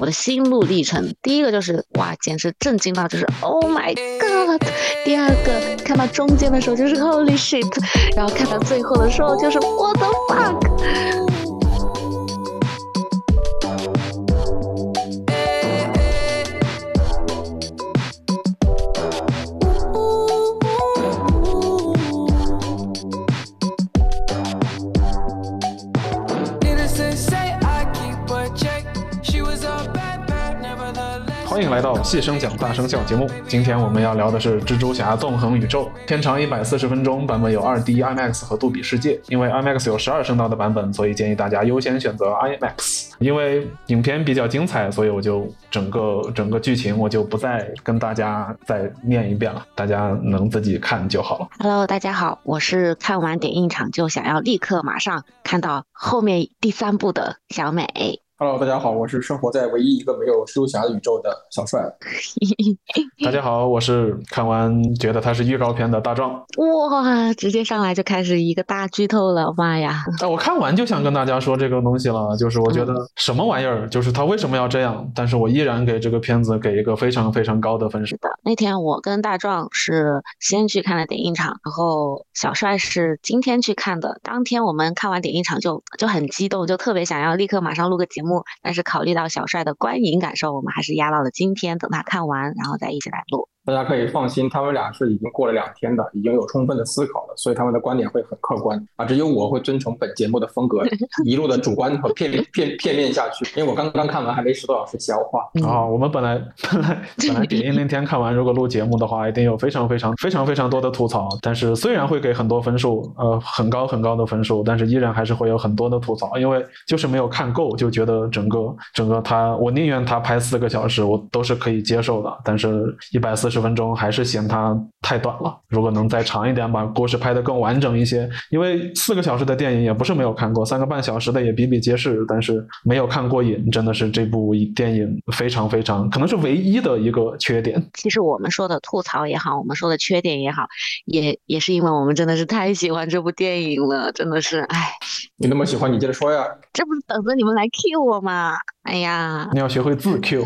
我的心路历程。第一个就是哇，简直震惊到就是 Oh my God！第二个看到中间的时候就是 Holy shit！然后看到最后的时候就是 What the fuck！来到细声讲大声笑节目。今天我们要聊的是《蜘蛛侠：纵横宇宙》，片长一百四十分钟，版本有二 D IMAX 和杜比世界。因为 IMAX 有十二声道的版本，所以建议大家优先选择 IMAX。因为影片比较精彩，所以我就整个整个剧情我就不再跟大家再念一遍了，大家能自己看就好了。Hello，大家好，我是看完点映场就想要立刻马上看到后面第三部的小美。Hello，大家好，我是生活在唯一一个没有蜘蛛侠宇宙的小帅。大家好，我是看完觉得它是预告片的大壮。哇，直接上来就开始一个大剧透了，妈呀！啊，我看完就想跟大家说这个东西了，就是我觉得什么玩意儿，就是他为什么要这样？但是我依然给这个片子给一个非常非常高的分数。的，那天我跟大壮是先去看了点映场，然后小帅是今天去看的。当天我们看完点映场就就很激动，就特别想要立刻马上录个节目。但是考虑到小帅的观影感受，我们还是压到了今天，等他看完，然后再一起来录。大家可以放心，他们俩是已经过了两天的，已经有充分的思考了，所以他们的观点会很客观啊。只有我会遵从本节目的风格，一路的主观和片片片面下去。因为我刚刚看完，还没十多小时消化啊。我们本来本来本来点映那天看完，如果录节目的话，一定有非常非常非常非常多的吐槽。但是虽然会给很多分数，呃，很高很高的分数，但是依然还是会有很多的吐槽，因为就是没有看够，就觉得整个整个他，我宁愿他拍四个小时，我都是可以接受的。但是一百四十分钟还是。嫌它太短了，如果能再长一点，把故事拍得更完整一些。因为四个小时的电影也不是没有看过，三个半小时的也比比皆是，但是没有看过瘾，真的是这部电影非常非常可能是唯一的一个缺点。其实我们说的吐槽也好，我们说的缺点也好，也也是因为我们真的是太喜欢这部电影了，真的是，哎，你那么喜欢，你接着说呀。这不是等着你们来 Q 我吗？哎呀，你要学会自 Q。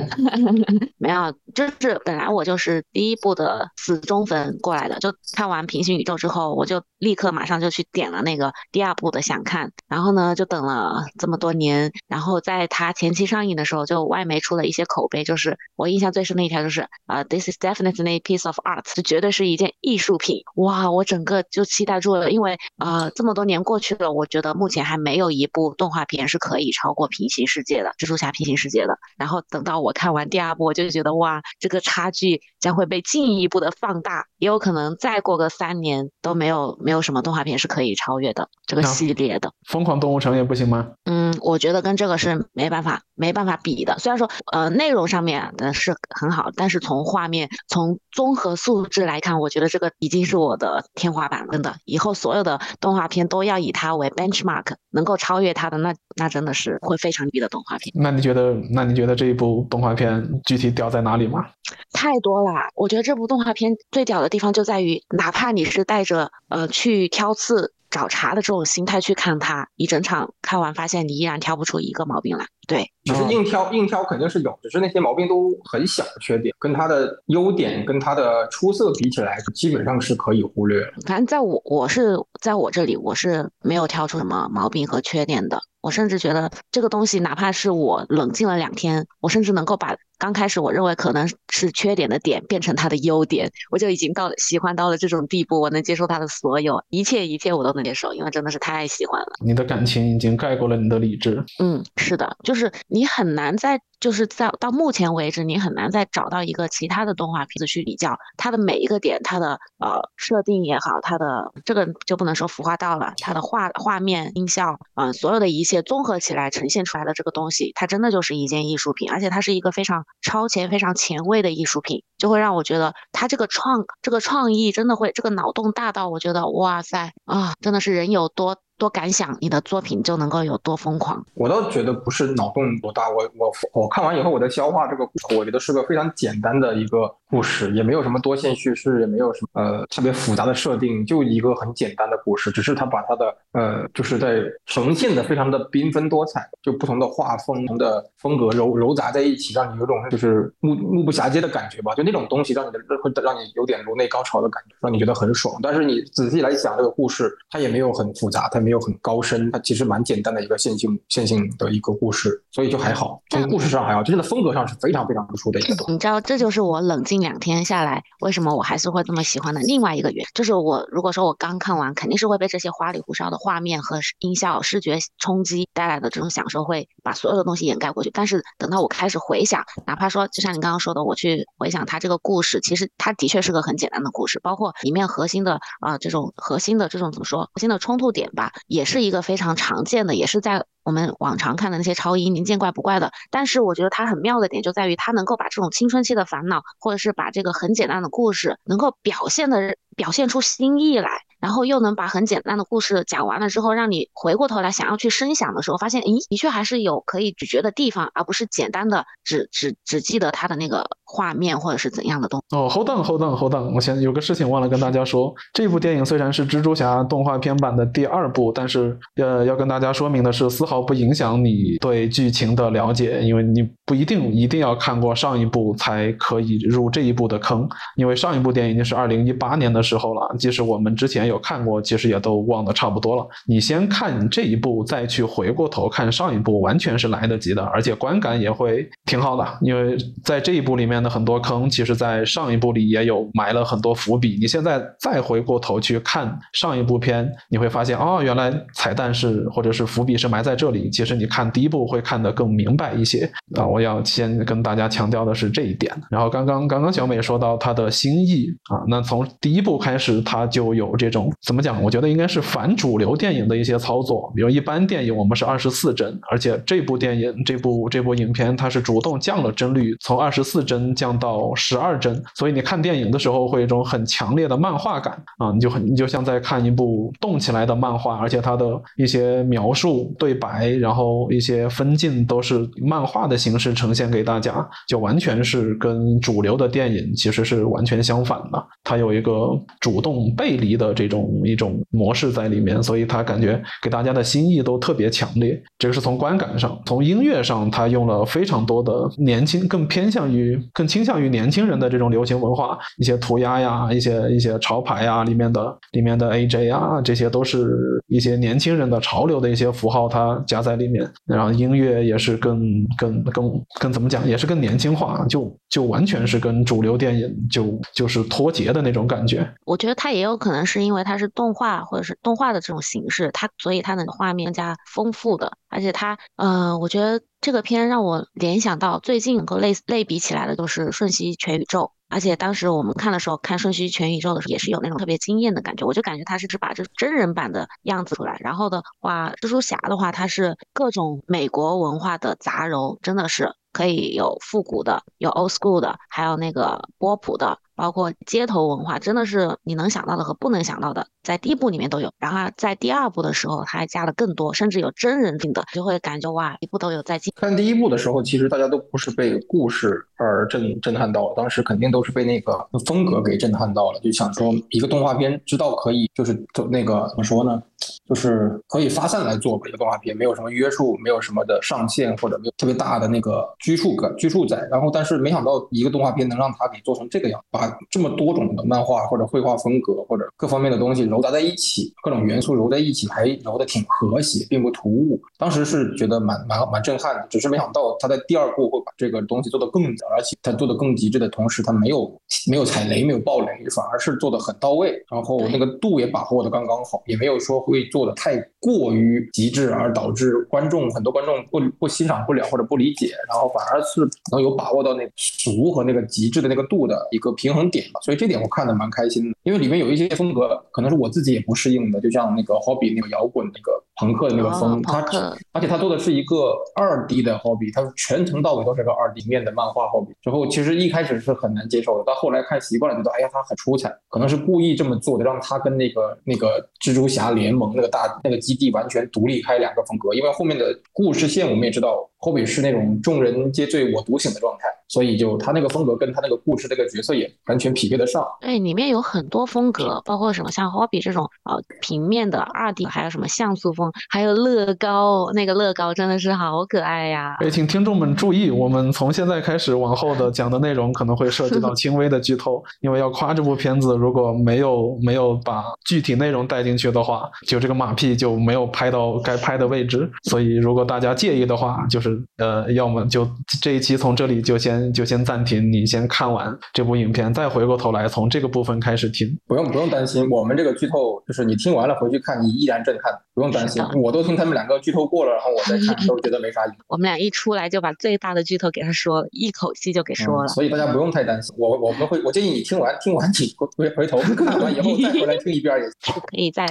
没有，就是本来我就是第第一部的死忠粉过来的，就看完平行宇宙之后，我就立刻马上就去点了那个第二部的想看，然后呢就等了这么多年，然后在它前期上映的时候，就外媒出了一些口碑，就是我印象最深的一条就是啊，This is definitely a piece of art，这绝对是一件艺术品。哇，我整个就期待住了，因为啊这么多年过去了，我觉得目前还没有一部动画片是可以超过平行世界的蜘蛛侠。平行世界的，然后等到我看完第二部，我就觉得哇，这个差距将会被进一步的放大，也有可能再过个三年都没有没有什么动画片是可以超越的这个系列的。疯狂动物城也不行吗？嗯，我觉得跟这个是没办法没办法比的。虽然说呃内容上面的是很好，但是从画面从综合素质来看，我觉得这个已经是我的天花板了。真的，以后所有的动画片都要以它为 benchmark，能够超越它的那那真的是会非常低的动画片。那你觉得？那你觉得这一部动画片具体屌在哪里吗？太多了，我觉得这部动画片最屌的地方就在于，哪怕你是带着呃去挑刺。找茬的这种心态去看它，一整场看完，发现你依然挑不出一个毛病来。对，只是硬挑，硬挑肯定是有，只是那些毛病都很小的缺点，跟他的优点跟他的出色比起来，基本上是可以忽略。反正在我我是在我这里，我是没有挑出什么毛病和缺点的。我甚至觉得这个东西，哪怕是我冷静了两天，我甚至能够把刚开始我认为可能是缺点的点变成它的优点，我就已经到了喜欢到了这种地步，我能接受它的所有一切一切，我都能接受，因为真的是太喜欢了。你的感情已经盖过了你的理智。嗯，是的，就就是你很难在。就是在到目前为止，你很难再找到一个其他的动画片子去比较它的每一个点，它的呃设定也好，它的这个就不能说服化道了，它的画画面、音效，嗯，所有的一切综合起来呈现出来的这个东西，它真的就是一件艺术品，而且它是一个非常超前、非常前卫的艺术品，就会让我觉得它这个创这个创意真的会这个脑洞大到我觉得哇塞啊，真的是人有多。多敢想，你的作品就能够有多疯狂。我倒觉得不是脑洞多大，我我我看完以后我在消化这个故事，我觉得是个非常简单的一个故事，也没有什么多线叙事，也没有什么呃特别复杂的设定，就一个很简单的故事，只是他把他的呃就是在呈现的非常的缤纷多彩，就不同的画风、不同的风格揉揉杂在一起，让你有种就是目目不暇接的感觉吧，就那种东西让你的会让你有点颅内高潮的感觉，让你觉得很爽。但是你仔细来想这个故事，它也没有很复杂，它没有很高深，它其实蛮简单的一个线性线性的一个故事，所以就还好，从故事上还好，真的风格上是非常非常突出的一个东西。你知道，这就是我冷静两天下来，为什么我还是会这么喜欢的另外一个原因，就是我如果说我刚看完，肯定是会被这些花里胡哨的画面和音效、视觉冲击带来的这种享受，会把所有的东西掩盖过去。但是等到我开始回想，哪怕说就像你刚刚说的，我去回想它这个故事，其实它的确是个很简单的故事，包括里面核心的啊这种核心的这种怎么说，核心的冲突点吧，也是一个非常常见的，也是在。我们往常看的那些超英，您见怪不怪的。但是我觉得他很妙的点就在于，他能够把这种青春期的烦恼，或者是把这个很简单的故事，能够表现的表现出新意来。然后又能把很简单的故事讲完了之后，让你回过头来想要去深想的时候，发现，咦，的确还是有可以咀嚼的地方，而不是简单的只只只记得它的那个画面或者是怎样的东。哦，hold on hold on hold on，我先有个事情忘了跟大家说，这部电影虽然是蜘蛛侠动画片版的第二部，但是呃要跟大家说明的是，丝毫不影响你对剧情的了解，因为你不一定一定要看过上一部才可以入这一部的坑，因为上一部电影已经是二零一八年的时候了，即使我们之前有看过，其实也都忘得差不多了。你先看这一部，再去回过头看上一部，完全是来得及的，而且观感也会挺好的。因为在这一部里面的很多坑，其实在上一部里也有埋了很多伏笔。你现在再回过头去看上一部片，你会发现，哦，原来彩蛋是或者是伏笔是埋在这里。其实你看第一部会看得更明白一些啊。我要先跟大家强调的是这一点。然后刚刚刚刚小美说到她的心意啊，那从第一部开始，她就有这种怎么讲？我觉得应该是反主流电影的一些操作，比如一般电影我们是二十四帧，而且这部电影这部这部影片它是主动降了帧率，从二十四帧降到十二帧，所以你看电影的时候会有一种很强烈的漫画感啊，你就很你就像在看一部动起来的漫画，而且它的一些描述、对白，然后一些分镜都是漫画的形式是呈现给大家，就完全是跟主流的电影其实是完全相反的，它有一个主动背离的这种一种。模式在里面，所以他感觉给大家的心意都特别强烈。这个是从观感上，从音乐上，他用了非常多的年轻，更偏向于、更倾向于年轻人的这种流行文化，一些涂鸦呀，一些一些潮牌呀，里面的里面的 AJ 啊，这些都是一些年轻人的潮流的一些符号，它夹在里面。然后音乐也是更更更跟怎么讲，也是更年轻化，就就完全是跟主流电影就就是脱节的那种感觉。我觉得它也有可能是因为它是动。画或者是动画的这种形式，它所以它的画面更加丰富的，而且它，呃，我觉得这个片让我联想到最近和类类比起来的，就是《瞬息全宇宙》，而且当时我们看的时候，看《瞬息全宇宙》的时候，也是有那种特别惊艳的感觉，我就感觉他是只把这真人版的样子出来，然后的话，蜘蛛侠的话，它是各种美国文化的杂糅，真的是可以有复古的，有 old school 的，还有那个波普的。包括街头文化，真的是你能想到的和不能想到的，在第一部里面都有。然后在第二部的时候，他还加了更多，甚至有真人定的，就会感觉哇，一部都有在进。看第一部的时候，其实大家都不是被故事而震震撼到了，当时肯定都是被那个风格给震撼到了，就想说一个动画片知道可以就是走那个怎么说呢？就是可以发散来做吧一个动画片，没有什么约束，没有什么的上限或者没有特别大的那个拘束感拘束在。然后，但是没想到一个动画片能让它给做成这个样，把这么多种的漫画或者绘画风格或者各方面的东西揉杂在一起，各种元素揉在一起，还揉的挺和谐，并不突兀。当时是觉得蛮蛮蛮震撼的，只是没想到他在第二部会把这个东西做得更，而且他做的更极致的同时，他没有没有踩雷，没有爆雷，反而是做的很到位，然后那个度也把握的刚刚好，也没有说会。做的太过于极致，而导致观众很多观众不不欣赏不了或者不理解，然后反而是能有把握到那个俗和那个极致的那个度的一个平衡点吧。所以这点我看的蛮开心的，因为里面有一些风格可能是我自己也不适应的，就像那个 Hobby 那个摇滚那个朋克的那个风，它而且他做的是一个二 D 的 Hobby，它全程到尾都是个二 D 面的漫画 Hobby。之后其实一开始是很难接受的，到后来看习惯了，觉得哎呀他很出彩，可能是故意这么做的，让他跟那个那个蜘蛛侠联盟那个。大那个基基地完全独立开两个风格，因为后面的故事线我们也知道，霍比是那种众人皆醉我独醒的状态，所以就他那个风格跟他那个故事这个角色也完全匹配得上。对，里面有很多风格，包括什么像霍比这种呃平面的二 D，还有什么像素风，还有乐高，那个乐高真的是好可爱呀！哎，请听众们注意，我们从现在开始往后的讲的内容可能会涉及到 轻微的剧透，因为要夸这部片子，如果没有没有把具体内容带进去的话，就这个马屁就没有拍到该拍的位置。所以如果大家介意的话，就是呃，要么就这一期从这里就先就先暂停，你先看完这部影片，再回过头来从这个部分开始听。不用不用担心，我们这个剧透就是你听完了回去看，你依然震撼，不用担心。我都听他们两个剧透过了，然后我再看，都觉得没啥意思。我们俩一出来就把最大的剧透给他说了，一口气就给说了。所以大家不用太担心，我我们会我建议你听完听完你回回头看完以后 再回来听一遍也可以再，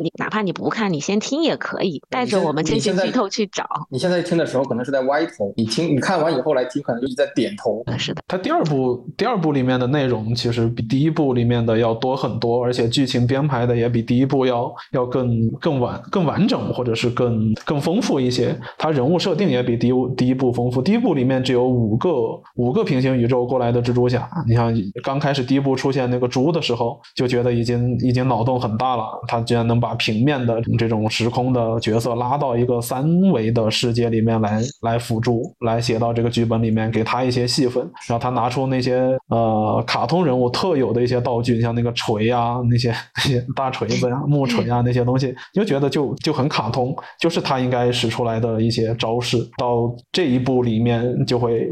你哪怕你不看，你先听也可以，带着我们这些剧透去找。你现在听的时候可能是在歪头，你听你看完以后来听，可能就是在点头。是的，它第二部第二部里面的内容其实比第一部里面的要多很多，而且剧情编排的也比第一部要要更更完更完整，或者是更更丰富一些。它人物设定也比第一第一部丰富。第一部里面只有五个五个平行宇宙过来的蜘蛛侠，你像刚开始第一部出现那个猪的时候，就觉得已经已经脑洞很大了。他居然能把平面的这种时空的角色拉到一个三维的世界里面来来辅助，来写到这个剧本里面，给他一些戏份。然后他拿出那些呃卡通人物特有的一些道具，像那个锤啊，那些那些大锤子呀、木锤啊那些东西，就觉得就就很卡通，就是他应该使出来的一些招式。到这一步里面就会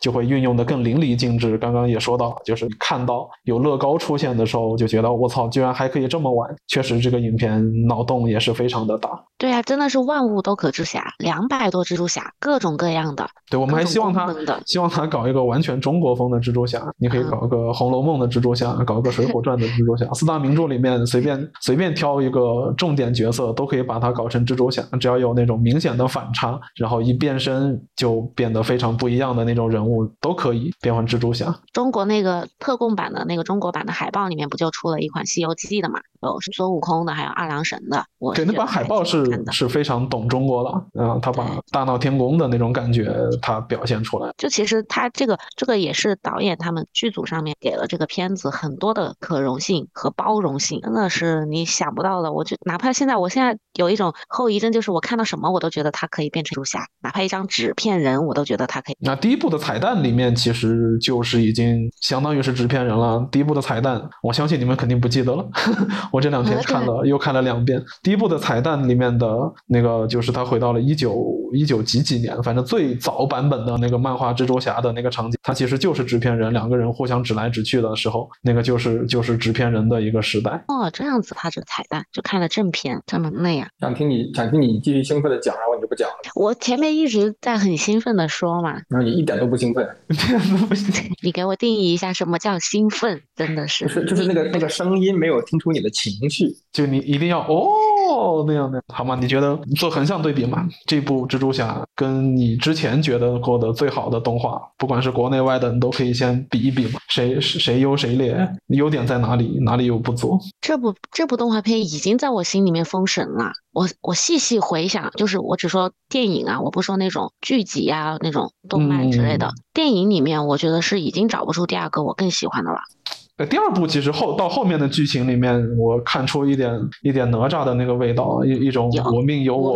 就会运用的更淋漓尽致。刚刚也说到，就是看到有乐高出现的时候，就觉得我操，居然还可以这么玩。确实，这个影片脑洞也是非常的大。对啊，真的是万物都可蜘蛛侠，两百多蜘蛛侠，各种各样的。对，我们还希望他希望他搞一个完全中国风的蜘蛛侠。你可以搞个《红楼梦》的蜘蛛侠，搞个《水浒传》的蜘蛛侠，四大名著里面随便随便挑一个重点角色，都可以把它搞成蜘蛛侠。只要有那种明显的反差，然后一变身就变得非常不一样的那种人物，都可以变换蜘蛛侠。中国那个特供版的那个中国版的海报里面不就出了一款《西游记》的嘛？有孙悟空的，还有二郎神的。我对那版海报是是非常懂中国的，嗯，他把大闹天宫的那种感觉他表现出来。就其实他这个这个也是导演他们剧组上面给了这个片子很多的可容性和包容性，真的是你想不到的。我就哪怕现在我现在有一种后遗症，就是我看到什么我都觉得它可以变成蜘蛛侠，哪怕一张纸片人我都觉得它可以。那第一部的彩蛋里面其实就是已经相当于是纸片人了。第一部的彩蛋，我相信你们肯定不记得了。我这两天看了又看了两遍。第一部的彩蛋里面的那个，就是他回到了一九一九几几年，反正最早版本的那个漫画蜘蛛侠的那个场景，他其实就是纸片人两个人互相指来指去的时候，那个就是就是纸片人的一个时代。哦，这样子，他这个彩蛋就看了正片这么累啊！想听你想听你继续兴奋的讲，然后你就不讲了。我前面一直在很兴奋的说嘛，然后你一点都不兴奋，一点都不兴奋。你给我定义一下什么叫兴奋？真的是，就是就是那个那个声音没有听出你的情绪，就你一定要哦那样的好吗？你觉得做横向对比嘛？这部蜘蛛侠跟你之前觉得过的最好的动画，不管是国内外的，你都可以先比一比嘛。谁谁优谁劣？优点在哪里？哪里有不足？这部这部动画片已经在我心里面封神了。我我细细回想，就是我只说电影啊，我不说那种剧集啊，那种动漫之类的。电影里面，我觉得是已经找不出第二个我更喜欢的了。呃，第二部其实后到后面的剧情里面，我看出一点一点哪吒的那个味道，一一种我命由我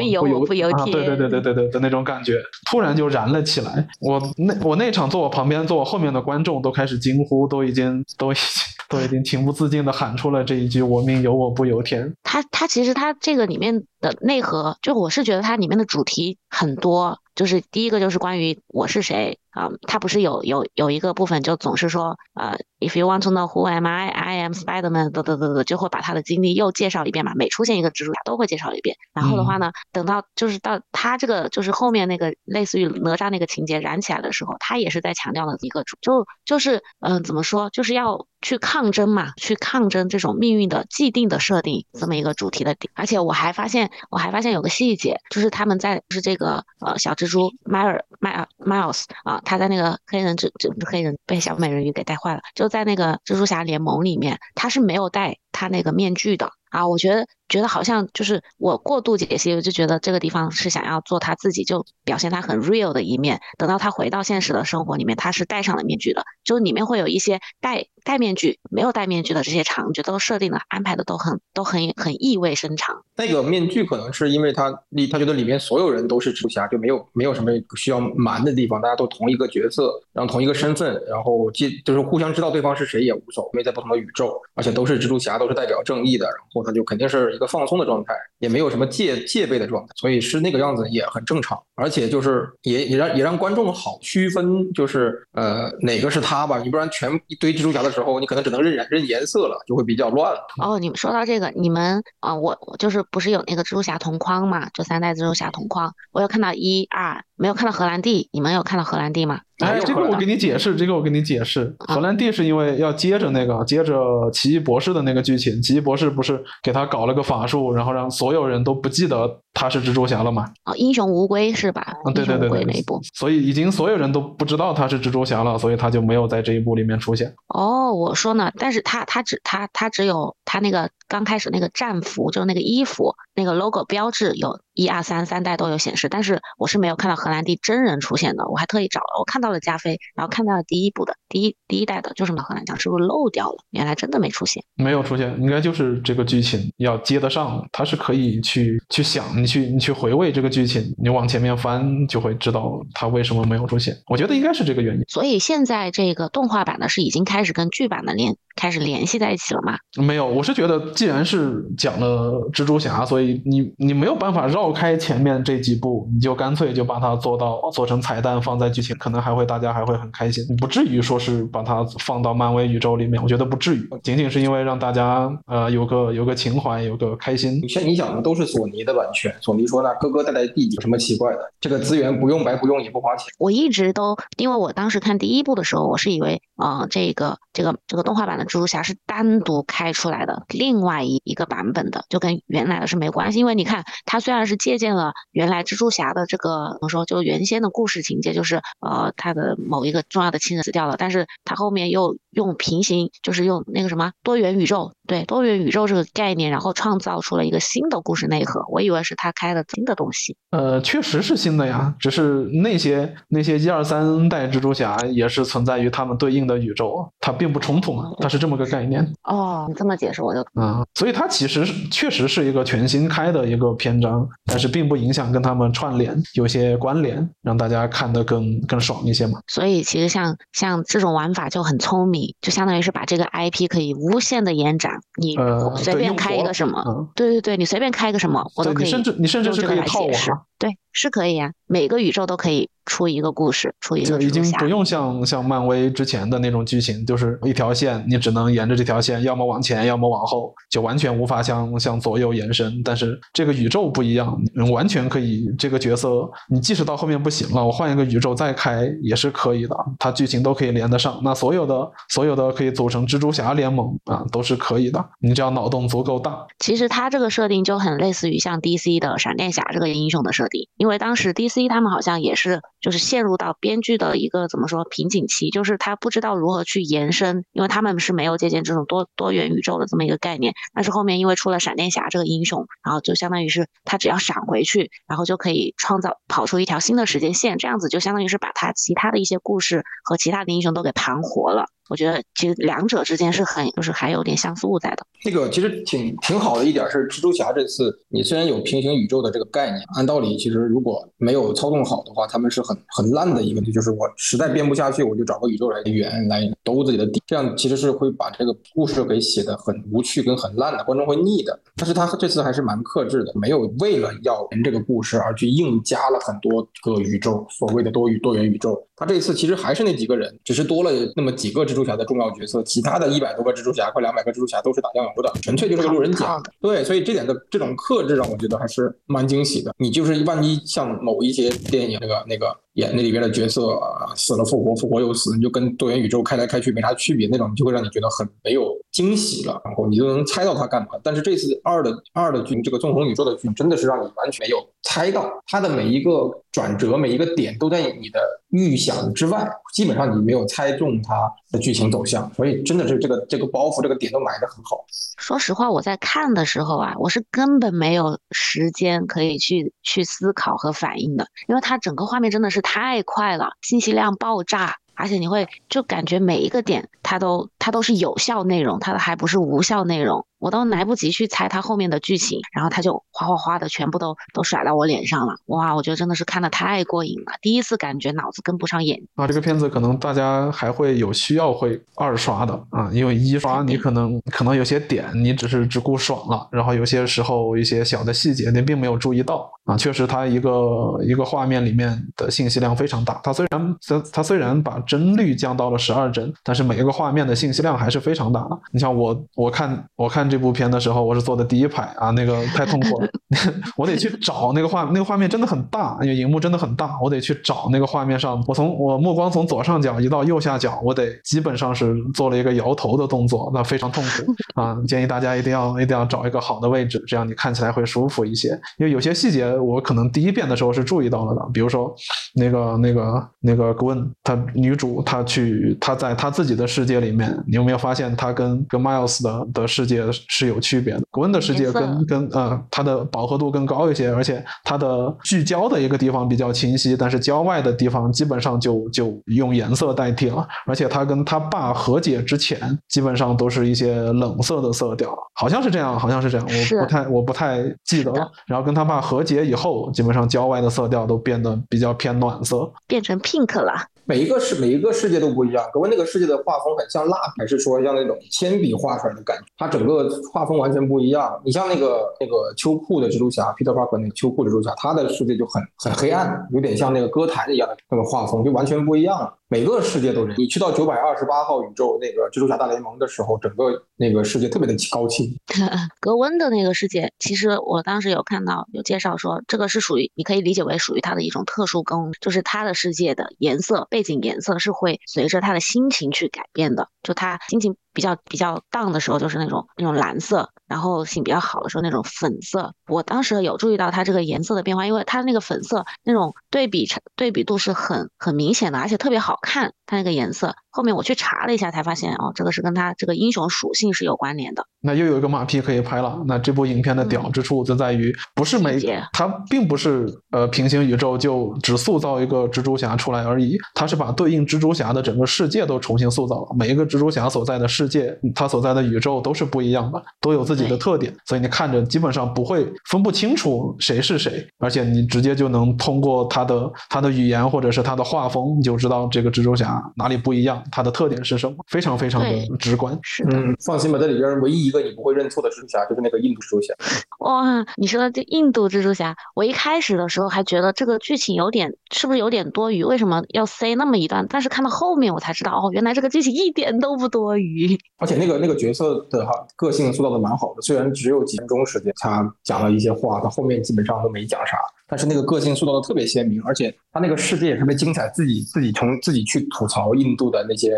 不由天，对对对对对对的那种感觉，突然就燃了起来。我那我那场坐我旁边坐我后面的观众都开始惊呼，都已经都已经都已经情不自禁的喊出了这一句“我命由我不由天”。他他其实他这个里面的内核，就我是觉得它里面的主题很多。就是第一个就是关于我是谁啊，他不是有有有一个部分就总是说呃，if you want to know who am I, I am Spiderman，得得得得，就会把他的经历又介绍一遍嘛，每出现一个蜘蛛侠都会介绍一遍。然后的话呢，等到就是到他这个就是后面那个类似于哪吒那个情节燃起来的时候，他也是在强调的一个主，就就是嗯怎么说，就是要去抗争嘛，去抗争这种命运的既定的设定这么一个主题的点。而且我还发现我还发现有个细节，就是他们在就是这个呃小蜘。蛛迈尔迈尔 Miles 啊，他在那个黑人蜘蜘黑人被小美人鱼给带坏了，就在那个蜘蛛侠联盟里面，他是没有带他那个面具的啊。我觉得觉得好像就是我过度解析，我就觉得这个地方是想要做他自己，就表现他很 real 的一面。等到他回到现实的生活里面，他是戴上了面具的，就里面会有一些戴戴面具、没有戴面具的这些场景，都设定的安排的都很都很很意味深长。那个面具可能是因为他里他觉得里面所有人都是蜘蛛侠，就没有没有什么需要瞒的地方，大家都同一个角色，然后同一个身份，然后既就是互相知道对方是谁也无所谓，在不同的宇宙，而且都是蜘蛛侠，都是代表正义的，然后他就肯定是一个放松的状态，也没有什么戒戒备的状态，所以是那个样子也很正常，而且就是也也让也让观众好区分，就是呃哪个是他吧，你不然全一堆蜘蛛侠的时候，你可能只能认认颜色了，就会比较乱了。哦，你们说到这个，你们啊，我我就是不是有那个蜘蛛侠同框嘛？就三代蜘蛛侠同框，我有看到一二，没有看到荷兰弟，你们有看到荷兰弟吗？哎，这个我给你解释，这个我给你解释。荷兰弟是因为要接着那个，接着奇异博士的那个剧情。奇异博士不是给他搞了个法术，然后让所有人都不记得他是蜘蛛侠了吗？哦，英雄无归是吧？嗯，对对对对，那一部。所以已经所有人都不知道他是蜘蛛侠了，所以他就没有在这一部里面出现。哦，我说呢，但是他他只他他只有他那个刚开始那个战服，就是那个衣服那个 logo 标志有一二三三代都有显示，但是我是没有看到荷兰弟真人出现的。我还特意找了，我看到了加菲，然后。看到了第一部的第一第一代的，就是荷兰酱，是不是漏掉了？原来真的没出现，没有出现，应该就是这个剧情要接得上，它是可以去去想，你去你去回味这个剧情，你往前面翻就会知道它为什么没有出现。我觉得应该是这个原因。所以现在这个动画版呢是已经开始跟剧版的连开始联系在一起了吗？没有，我是觉得既然是讲了蜘蛛侠，所以你你没有办法绕开前面这几部，你就干脆就把它做到做成彩蛋放在剧情，可能还会大家还会很开心。不至于说是把它放到漫威宇宙里面，我觉得不至于，仅仅是因为让大家呃有个有个情怀，有个开心。像你讲的都是索尼的版权，索尼说那哥哥带带弟弟有什么奇怪的？这个资源不用白不用也不花钱。我一直都因为我当时看第一部的时候，我是以为啊这个这个这个动画版的蜘蛛侠是单独开出来的，另外一一个版本的，就跟原来的是没关系。因为你看它虽然是借鉴了原来蜘蛛侠的这个怎么说，就原先的故事情节，就是呃他的某一个重要的。亲人死掉了，但是他后面又用平行，就是用那个什么多元宇宙，对多元宇宙这个概念，然后创造出了一个新的故事内核。我以为是他开的新的东西。呃，确实是新的呀，只是那些那些一二三代蜘蛛侠也是存在于他们对应的宇宙，它并不冲突嘛，它是这么个概念。哦，你这么解释我就啊，所以它其实确实是一个全新开的一个篇章，但是并不影响跟他们串联有些关联，让大家看得更更爽一些嘛。所以其实像。像这种玩法就很聪明，就相当于是把这个 IP 可以无限的延展。你随便开一个什么，对对对，你随便开一个什么，我都可以。你甚至你甚至是可以套网。对，是可以呀，每个宇宙都可以出一个故事，出一个就已经不用像像漫威之前的那种剧情，就是一条线，你只能沿着这条线，要么往前，要么往后，就完全无法向向左右延伸。但是这个宇宙不一样，完全可以。这个角色，你即使到后面不行了，我换一个宇宙再开也是可以的，它剧情都可以连得上。那所有的所有的可以组成蜘蛛侠联盟啊，都是可以的。你只要脑洞足够大。其实它这个设定就很类似于像 DC 的闪电侠这个英雄的设。因为当时 DC 他们好像也是就是陷入到编剧的一个怎么说瓶颈期，就是他不知道如何去延伸，因为他们是没有借鉴这种多多元宇宙的这么一个概念。但是后面因为出了闪电侠这个英雄，然后就相当于是他只要闪回去，然后就可以创造跑出一条新的时间线，这样子就相当于是把他其他的一些故事和其他的英雄都给盘活了。我觉得其实两者之间是很就是还有点相似物在的。那个其实挺挺好的一点是，蜘蛛侠这次你虽然有平行宇宙的这个概念，按道理其实如果没有操纵好的话，他们是很很烂的一个，就是我实在编不下去，我就找个宇宙来圆来兜自己的底，这样其实是会把这个故事给写的很无趣跟很烂的，观众会腻的。但是他这次还是蛮克制的，没有为了要圆这个故事而去硬加了很多个宇宙，所谓的多宇多元宇宙。他这次其实还是那几个人，只是多了那么几个蜘蛛侠的重要角色，其他的一百多个蜘蛛侠，快两百个蜘蛛侠都是打酱油的，纯粹就是个路人甲。对，所以这点的这种克制让我觉得还是蛮惊喜的。你就是万一像某一些电影那个那个演那里边的角色死了复活，复活又死，你就跟多元宇宙开来开去没啥区别那种，就会让你觉得很没有。惊喜了，然后你就能猜到他干嘛。但是这次二的二的剧，这个纵横宇宙的剧，真的是让你完全没有猜到他的每一个转折，每一个点都在你的预想之外，基本上你没有猜中它的剧情走向。所以真的是这个这个包袱，这个点都埋得很好。说实话，我在看的时候啊，我是根本没有时间可以去去思考和反应的，因为它整个画面真的是太快了，信息量爆炸。而且你会就感觉每一个点，它都它都是有效内容，它的还不是无效内容。我都来不及去猜它后面的剧情，然后它就哗哗哗的全部都都甩到我脸上了。哇，我觉得真的是看的太过瘾了，第一次感觉脑子跟不上眼。啊，这个片子可能大家还会有需要会二刷的啊，因为一刷你可能可能有些点你只是只顾爽了，然后有些时候一些小的细节你并没有注意到啊。确实，它一个一个画面里面的信息量非常大。它虽然它它虽然把帧率降到了十二帧，但是每一个画面的信息量还是非常大的。你像我我看我看。这部片的时候，我是坐的第一排啊，那个太痛苦了，我得去找那个画，那个画面真的很大，因为荧幕真的很大，我得去找那个画面上，我从我目光从左上角移到右下角，我得基本上是做了一个摇头的动作，那非常痛苦啊！建议大家一定要一定要找一个好的位置，这样你看起来会舒服一些。因为有些细节我可能第一遍的时候是注意到了的，比如说那个那个那个 Gwen，她女主她去她在她自己的世界里面，你有没有发现她跟跟 Miles 的的世界？是有区别的，格温的世界跟跟呃它的饱和度更高一些，而且它的聚焦的一个地方比较清晰，但是郊外的地方基本上就就用颜色代替了，而且他跟他爸和解之前，基本上都是一些冷色的色调，好像是这样，好像是这样，我不太我不太记得了。然后跟他爸和解以后，基本上郊外的色调都变得比较偏暖色，变成 pink 了。每一个世每一个世界都不一样，格温那个世界的画风很像蜡，还是说像那种铅笔画出来的感觉？它整个画风完全不一样。你像那个那个秋裤的蜘蛛侠，Peter Parker 那个秋裤蜘蛛侠，他的世界就很很黑暗，有点像那个歌坛一样的那个画风，就完全不一样了。每个世界都是，你去到九百二十八号宇宙那个蜘蛛侠大联盟的时候，整个那个世界特别的高清。格温的那个世界，其实我当时有看到有介绍说，这个是属于你可以理解为属于他的一种特殊功能，就是他的世界的颜色背景颜色是会随着他的心情去改变的，就他心情。比较比较荡的时候，就是那种那种蓝色，然后性比较好的时候，那种粉色。我当时有注意到它这个颜色的变化，因为它那个粉色那种对比对比度是很很明显的，而且特别好看。它那个颜色，后面我去查了一下，才发现哦，这个是跟他这个英雄属性是有关联的。那又有一个马屁可以拍了。那这部影片的屌之处就在于，不是每它并不是呃平行宇宙就只塑造一个蜘蛛侠出来而已，它是把对应蜘蛛侠的整个世界都重新塑造了。每一个蜘蛛侠所在的世界，它所在的宇宙都是不一样的，都有自己的特点，所以你看着基本上不会分不清楚谁是谁，而且你直接就能通过他的他的语言或者是他的画风，你就知道这个蜘蛛侠。哪里不一样？它的特点是什么？非常非常的直观。是嗯，放心吧，这里边唯一一个你不会认错的蜘蛛侠就是那个印度蜘蛛侠。哇，你说的这印度蜘蛛侠，我一开始的时候还觉得这个剧情有点，是不是有点多余？为什么要塞那么一段？但是看到后面我才知道，哦，原来这个剧情一点都不多余。而且那个那个角色的哈个性塑造的蛮好的，虽然只有几分钟时间，他讲了一些话，他后面基本上都没讲啥。但是那个个性塑造的特别鲜明，而且他那个世界也特别精彩，自己自己从自己去吐槽印度的那些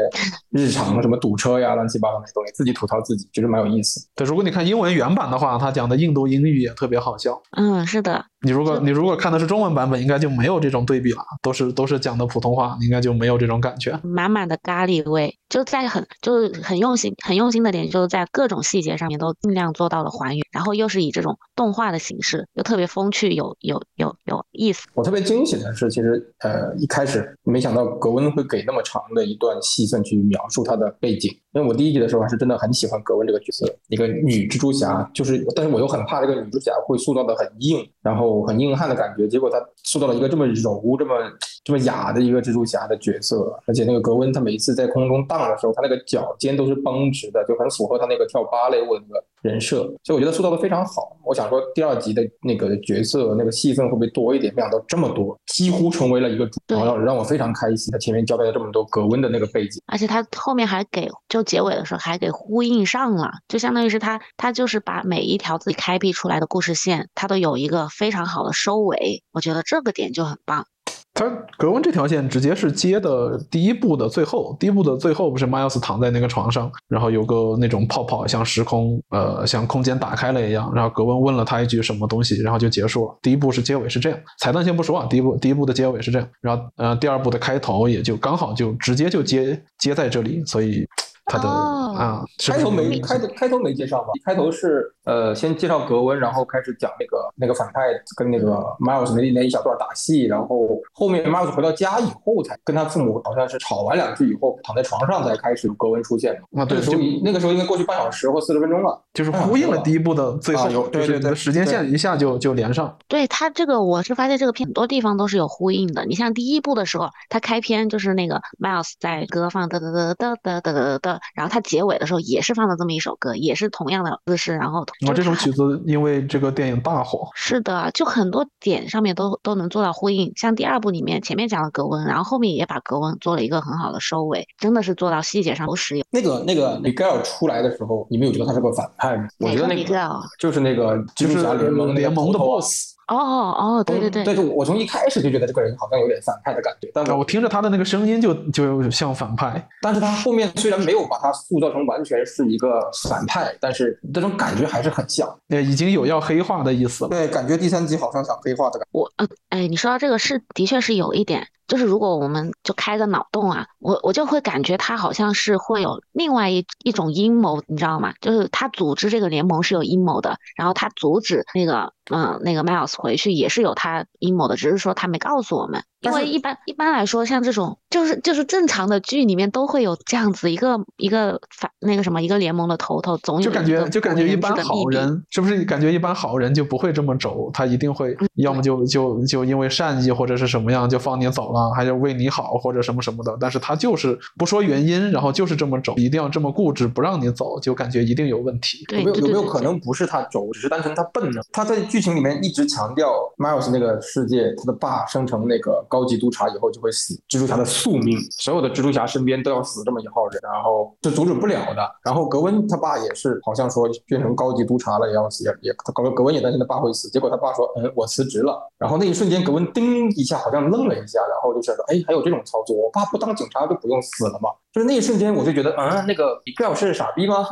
日常什么堵车呀、乱七八糟那些东西，自己吐槽自己，其实蛮有意思。对，如果你看英文原版的话，他讲的印度英语也特别好笑。嗯，是的。你如果你如果看的是中文版本，应该就没有这种对比了，都是都是讲的普通话，应该就没有这种感觉。满满的咖喱味，就在很就是很用心很用心的点，就是在各种细节上面都尽量做到了还原，然后又是以这种动画的形式，又特别风趣，有有有有意思。我特别惊喜的是，其实呃一开始没想到格温会给那么长的一段戏份去描述他的背景，因为我第一集的时候还是真的很喜欢格温这个角色，一个女蜘蛛侠，就是但是我又很怕这个女蜘蛛侠会塑造的很硬，然后。很硬汉的感觉，结果他塑造了一个这么柔、这么这么雅的一个蜘蛛侠的角色，而且那个格温，他每一次在空中荡的时候，他那个脚尖都是绷直的，就很符合他那个跳芭蕾舞的那个人设，所以我觉得塑造的非常好。我想说第二集的那个角色那个戏份会不会多一点？没想到这么多，几乎成为了一个主，让让我非常开心。他前面交代了这么多格温的那个背景，而且他后面还给就结尾的时候还给呼应上了，就相当于是他他就是把每一条自己开辟出来的故事线，他都有一个非常。好的收尾，我觉得这个点就很棒。他格温这条线直接是接的第一部的最后，第一部的最后不是 Miles 躺在那个床上，然后有个那种泡泡像时空呃像空间打开了一样，然后格温问了他一句什么东西，然后就结束了。第一部是结尾是这样，彩蛋先不说啊，第一部第一部的结尾是这样，然后呃第二部的开头也就刚好就直接就接接在这里，所以。他的啊，开头没开头开头没介绍吧？开头是呃，先介绍格温，然后开始讲那个那个反派跟那个 Miles 那那一小段打戏，然后后面 Miles 回到家以后才跟他父母好像是吵完两句以后躺在床上才开始格温出现那。啊，对，所以那个时候应该过去半小时或四十分钟了，就是呼应了第一部的最后，对对对就是时间线一下就就连上。对他这个，我是发现这个片很多地方都是有呼应的。你像第一部的时候，他开篇就是那个 Miles 在歌放哒哒哒哒哒哒哒哒，然后他结尾。的时候也是放了这么一首歌，也是同样的姿势，然后我这首曲子因为这个电影大火，是的，就很多点上面都都能做到呼应。像第二部里面前面讲了格温，然后后面也把格温做了一个很好的收尾，真的是做到细节上都实有。那个那个 Miguel 出来的时候，你们有觉得他是个反派吗？我觉得那哪个？就是那个蜘就是蛛侠联盟联盟的 BOSS。哦哦，对对对，对，就我从一开始就觉得这个人好像有点反派的感觉，但啊，我我听着他的那个声音就就像反派，但是他后面虽然没有把他塑造成完全是一个反派，但是这种感觉还是很像。呃，已经有要黑化的意思了。对，感觉第三集好像想黑化的感觉我呃，哎，你说到这个是的确是有一点，就是如果我们就开个脑洞啊，我我就会感觉他好像是会有另外一一种阴谋，你知道吗？就是他组织这个联盟是有阴谋的，然后他阻止那个嗯、那个 Miles 回去也是有他阴谋的，只是说他没告诉我们。因为一般一般来说，像这种就是就是正常的剧里面都会有这样子一个一个反那个什么一个联盟的头头，总有就感觉就感觉一般好人是不是感觉一般好人就不会这么轴，他一定会嗯要么就就就因为善意或者是什么样就放你走了，还是为你好或者什么什么的，但是他就是不说原因，然后就是这么轴，一定要这么固执不让你走，就感觉一定有问题。对。有没有有没有可能不是他轴，只是单纯他笨呢？他在剧剧情里面一直强调 Miles 那个世界，他的爸生成那个高级督察以后就会死，蜘蛛侠的宿命，所有的蜘蛛侠身边都要死这么一号人，然后是阻止不了的。然后格温他爸也是好像说变成高级督察了也要死，也也格格温也担心他爸会死，结果他爸说嗯我辞职了。然后那一瞬间格温叮一下好像愣了一下，然后就觉得哎还有这种操作，我爸不当警察就不用死了吗？就是那一瞬间我就觉得嗯那个米格尔是傻逼吗？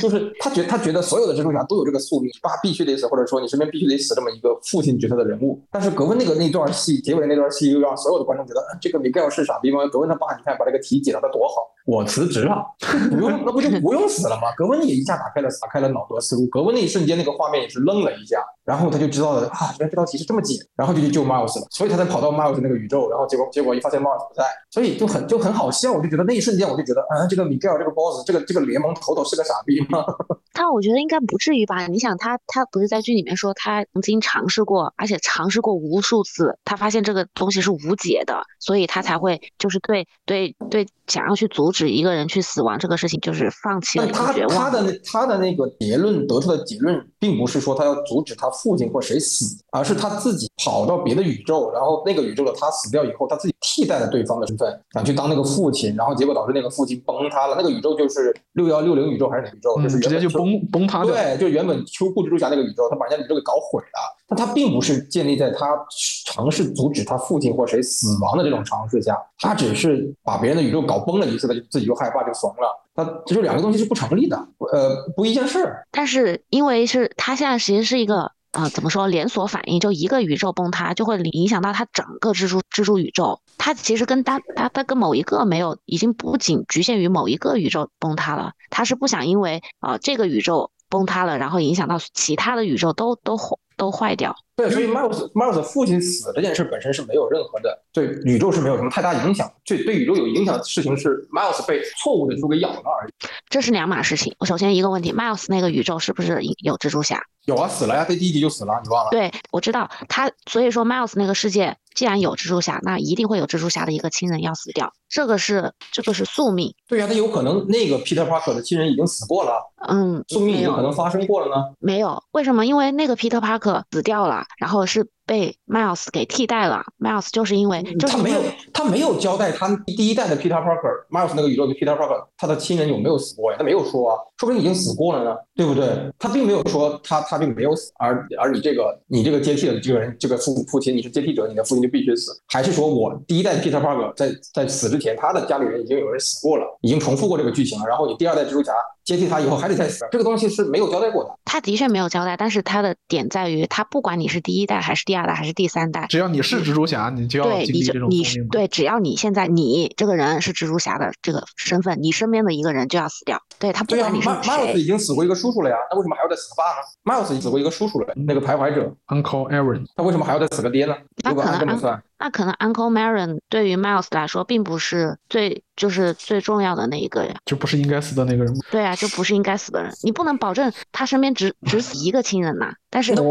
就是他觉他觉得所有的蜘蛛侠都有这个宿命，爸必须得死，或者说你身边必须得死这么一个父亲角色的人物。但是格温那个那段戏，结尾那段戏又让所有的观众觉得，这个米盖尔是傻逼吗？格温他爸，你看把这个题解答的多好，我辞职了，不用，那不就不用死了吗？格温也一下打开了打开了脑洞思路，格温那一瞬间那个画面也是愣了一下，然后他就知道了啊，原来这道题是这么解，然后就去救 Miles 了，所以他才跑到 Miles 那个宇宙，然后结果结果一发现 Miles 不在，所以就很就很好笑，我就觉得那一瞬间我就觉得，啊，这个米盖尔这个 boss 这个这个联盟头头是个傻逼吗？他我觉得应该不至于吧？你想他，他不是在剧里面说他曾经尝试过，而且尝试过无数次，他发现这个东西是无解的，所以他才会就是对对对，想要去阻止一个人去死亡这个事情，就是放弃了但他绝望。他的那他的那个结论得出的结论，并不是说他要阻止他父亲或谁死，而是他自己跑到别的宇宙，然后那个宇宙的他死掉以后，他自己替代了对方的身份，想去当那个父亲，然后结果导致那个父亲崩塌了。那个宇宙就是六幺六零宇宙还是哪个宇宙？嗯，就是直接就崩崩塌了。对，就原本秋裤蜘蛛侠那个宇宙，他把人家宇宙给搞毁了。但他并不是建立在他尝试阻止他父亲或谁死亡的这种尝试下，他只是把别人的宇宙搞崩了一次，他就自己就害怕就怂了。他这就两个东西是不成立的，呃，不一件事儿。但是因为是它现在其实是一个呃怎么说连锁反应，就一个宇宙崩塌就会影响到它整个蜘蛛蜘蛛宇宙。它其实跟单它它跟某一个没有，已经不仅局限于某一个宇宙崩塌了，它是不想因为啊这个宇宙崩塌了，然后影响到其他的宇宙都都都坏掉。对，所以 Miles Miles 父亲死这件事本身是没有任何的对宇宙是没有什么太大影响，对对宇宙有影响的事情是 Miles 被错误的猪给咬了而已。这是两码事情。首先一个问题，Miles 那个宇宙是不是有蜘蛛侠？有啊，死了呀，在第一集就死了，你忘了？对，我知道他，所以说 Miles 那个世界既然有蜘蛛侠，那一定会有蜘蛛侠的一个亲人要死掉，这个是这个是宿命。对呀、他有可能那个 Peter Parker 的亲人已经死过了，嗯，宿命已经可能发生过了呢。没有，为什么？因为那个 Peter Parker 死掉了，然后是被 Miles 给替代了。Miles 就是因为就是他没有他没有交代他第一代的 Peter Parker Miles 那个宇宙的 Peter Parker 他的亲人有没有死过呀？他没有说啊，说不定已经死过了呢，对不对？他并没有说他他并没有死，而而你这个你这个接替的这个人这个父父亲你是接替者，你的父亲就必须死，还是说我第一代 Peter Parker 在在死之前他的家里人已经有人死过了，已经重复过这个剧情了，然后你第二代蜘蛛侠接替他以后还得再死，这个东西是没有交代过的。他的确没有交代，但是他的点在于，他不管你是第一代还是第二代还是第三代，只要你是蜘蛛侠，你就要对，你经历这就你是种命嘛。对，只要你现在你这个人是蜘蛛侠的这个身份，你身边的一个人就要死掉。对他不管你是 m Miles 谁，已经死过一个叔叔了呀，那为什么还要再死个爸呢？Miles 已经死过一个叔叔了，那个徘徊者，Uncle Aaron，他为什么还要再死个爹呢？如果那可能这么算，那可能 Uncle Marion 对于 Miles 来说并不是最就是最重要的那一个呀。就不是应该死的那个人吗？对啊，就不是应该死的人，你不能保证他身边只只死一个亲人呐。但是他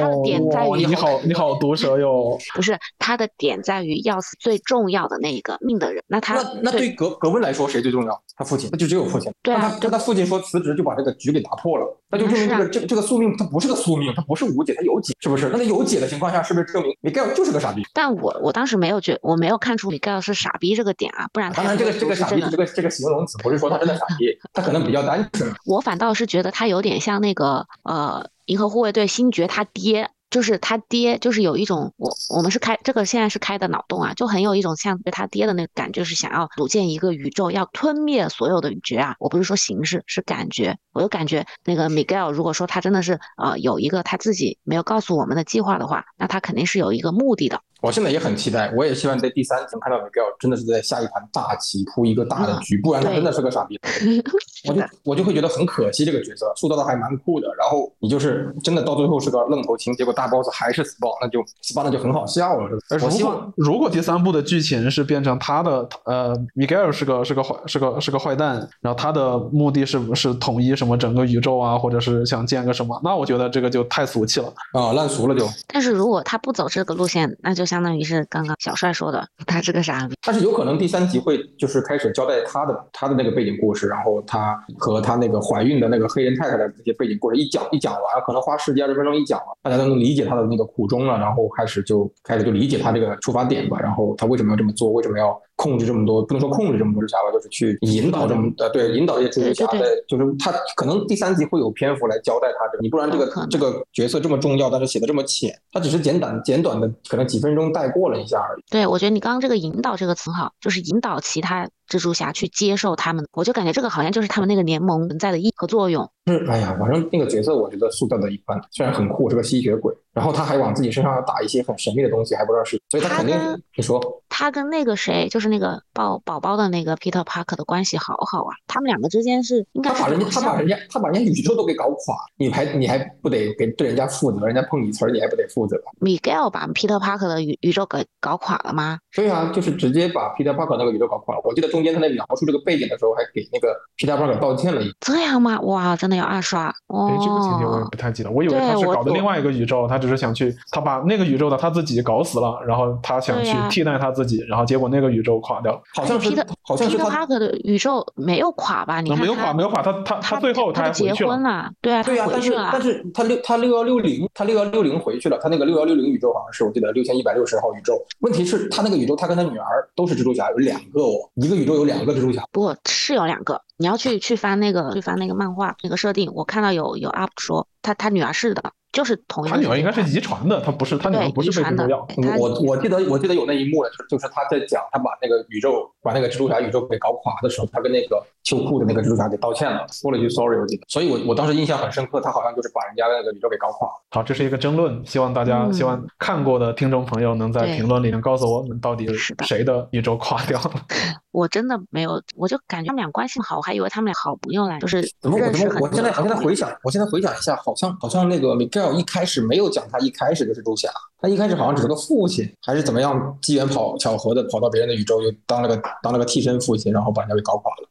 他的点在于哦你好，你好毒舌哟。不是他的点在于要死最重要的那一个命的人。那他那那对格格温来说谁最重要？他父亲，那就只有父亲。对啊那他那他父亲说辞职就把这个局给打破了，那就证明这个、啊这个这个宿命它不是个宿命，它不是无解，它有解，是不是？那在有解的情况下，是不是证明米盖尔就是个傻逼？但我我当时没有觉，我没有看出米盖尔是傻逼这个点啊，不然他当然，这个这个傻逼这个这个形容词不是说他真的傻逼，他可能比较单纯。我反倒是觉得他有点像那个呃，银河护卫队星爵他爹，就是他爹，就是有一种我我们是开这个现在是开的脑洞啊，就很有一种像对他爹的那个感觉，是想要组建一个宇宙，要吞灭所有的宇宙啊。我不是说形式，是感觉，我就感觉那个 Miguel 如果说他真的是呃有一个他自己没有告诉我们的计划的话，那他肯定是有一个目的的。我现在也很期待，我也希望在第三层看到 Miguel 真的是在下一盘大棋，铺一个大的局，不然他真的是个傻逼。我就我就会觉得很可惜，这个角色塑造的还蛮酷的。然后你就是真的到最后是个愣头青，结果大 boss 还是 Spawn，那就 Spawn 那就很好笑了。呃如我希望如果第三部的剧情是变成他的呃，Miguel 是个是个坏是个是个坏蛋，然后他的目的是是统一什么整个宇宙啊，或者是想建个什么，那我觉得这个就太俗气了。啊烂俗了就。但是如果他不走这个路线，那就相当于是刚刚小帅说的，他是个傻逼。但是有可能第三集会就是开始交代他的他的那个背景故事，然后他和他那个怀孕的那个黑人太太的这些背景故事一讲一讲完，可能花十几二十分钟一讲完，大家都能理解他的那个苦衷了，然后开始就开始就理解他这个出发点吧，然后他为什么要这么做，为什么要控制这么多，不能说控制这么多蜘蛛侠吧，就是去引导这么呃对引导这些蜘蛛侠的，就是他可能第三集会有篇幅来交代他这个，你不然这个可能这个角色这么重要，但是写的这么浅，他只是简短简短的可能几分钟带过了一下而已。对，我觉得你刚刚这个“引导”这个词很好，就是引导其他蜘蛛侠去接受他们。我就感觉这个好像就是他们那个联盟存在的意义和作用。是，哎呀，反正那个角色我觉得塑造的一般，虽然很酷，是个吸血鬼，然后他还往自己身上打一些很神秘的东西，还不知道是，所以他肯定他，你说，他跟那个谁，就是那个抱宝宝的那个 Peter Parker 的关系好好啊，他们两个之间是应该是他把人家他把人家他把人家宇宙都给搞垮，你还你还不得给对人家负责，人家碰你瓷儿你还不得负责？Miguel 把 Peter Parker 的宇宇宙给搞垮了吗？对啊，就是直接把 Peter Parker 那个宇宙搞垮了。我记得中间他在描述这个背景的时候，还给那个 Peter Parker 道歉了一这样吗？哇，真的要二刷哦，这个情节我也哦。不太记得，我以为他是搞的另外一个宇宙，他只是想去，他把那个宇宙的他自己搞死了，然后他想去替代他自己，然后结果那个宇宙垮掉了。好像是好像是他的宇宙没有垮吧？你没有垮，没有垮，他他他最后还他结回去了。婚了，对啊，对啊、但是。但是他六他六幺六零他六幺六零回去了，他那个六幺六零宇宙好像是我记得六千一百六十号宇宙。问题是，他那个宇宙他跟他女儿都是蜘蛛侠，有两个哦，一个宇宙有两个蜘蛛侠。不是有两个，你要去去翻那个去翻那个漫画那个设定，我看到有有 UP 说他他女儿是的，就是同一个他女儿应该是遗传的，他不是他女儿不是被遗传的蜘蛛咬。我我记得我记得有那一幕了，就是他在讲他把那个宇宙把那个蜘蛛侠宇宙给搞垮的时候，他跟那个秋裤的那个蜘蛛侠给道歉了，说了一句 sorry，我记得。所以我我当时印象很深刻，他好像就是把人家那个宇宙给搞垮。好，这是一个争论，希望大家、嗯希望看过的听众朋友能在评论里面告诉我们到底是谁的宇宙垮掉了。我真的没有，我就感觉他们俩关系好，我还以为他们俩好朋友来，就是怎么我怎么我现在我现在回想，我现在回想一下，好像好像那个一开始没有讲他一开始就是蜘蛛侠，他一开始好像只是个父亲，还是怎么样机缘跑巧合的跑到别人的宇宙，又当了个当了个替身父亲，然后把人家给搞垮了。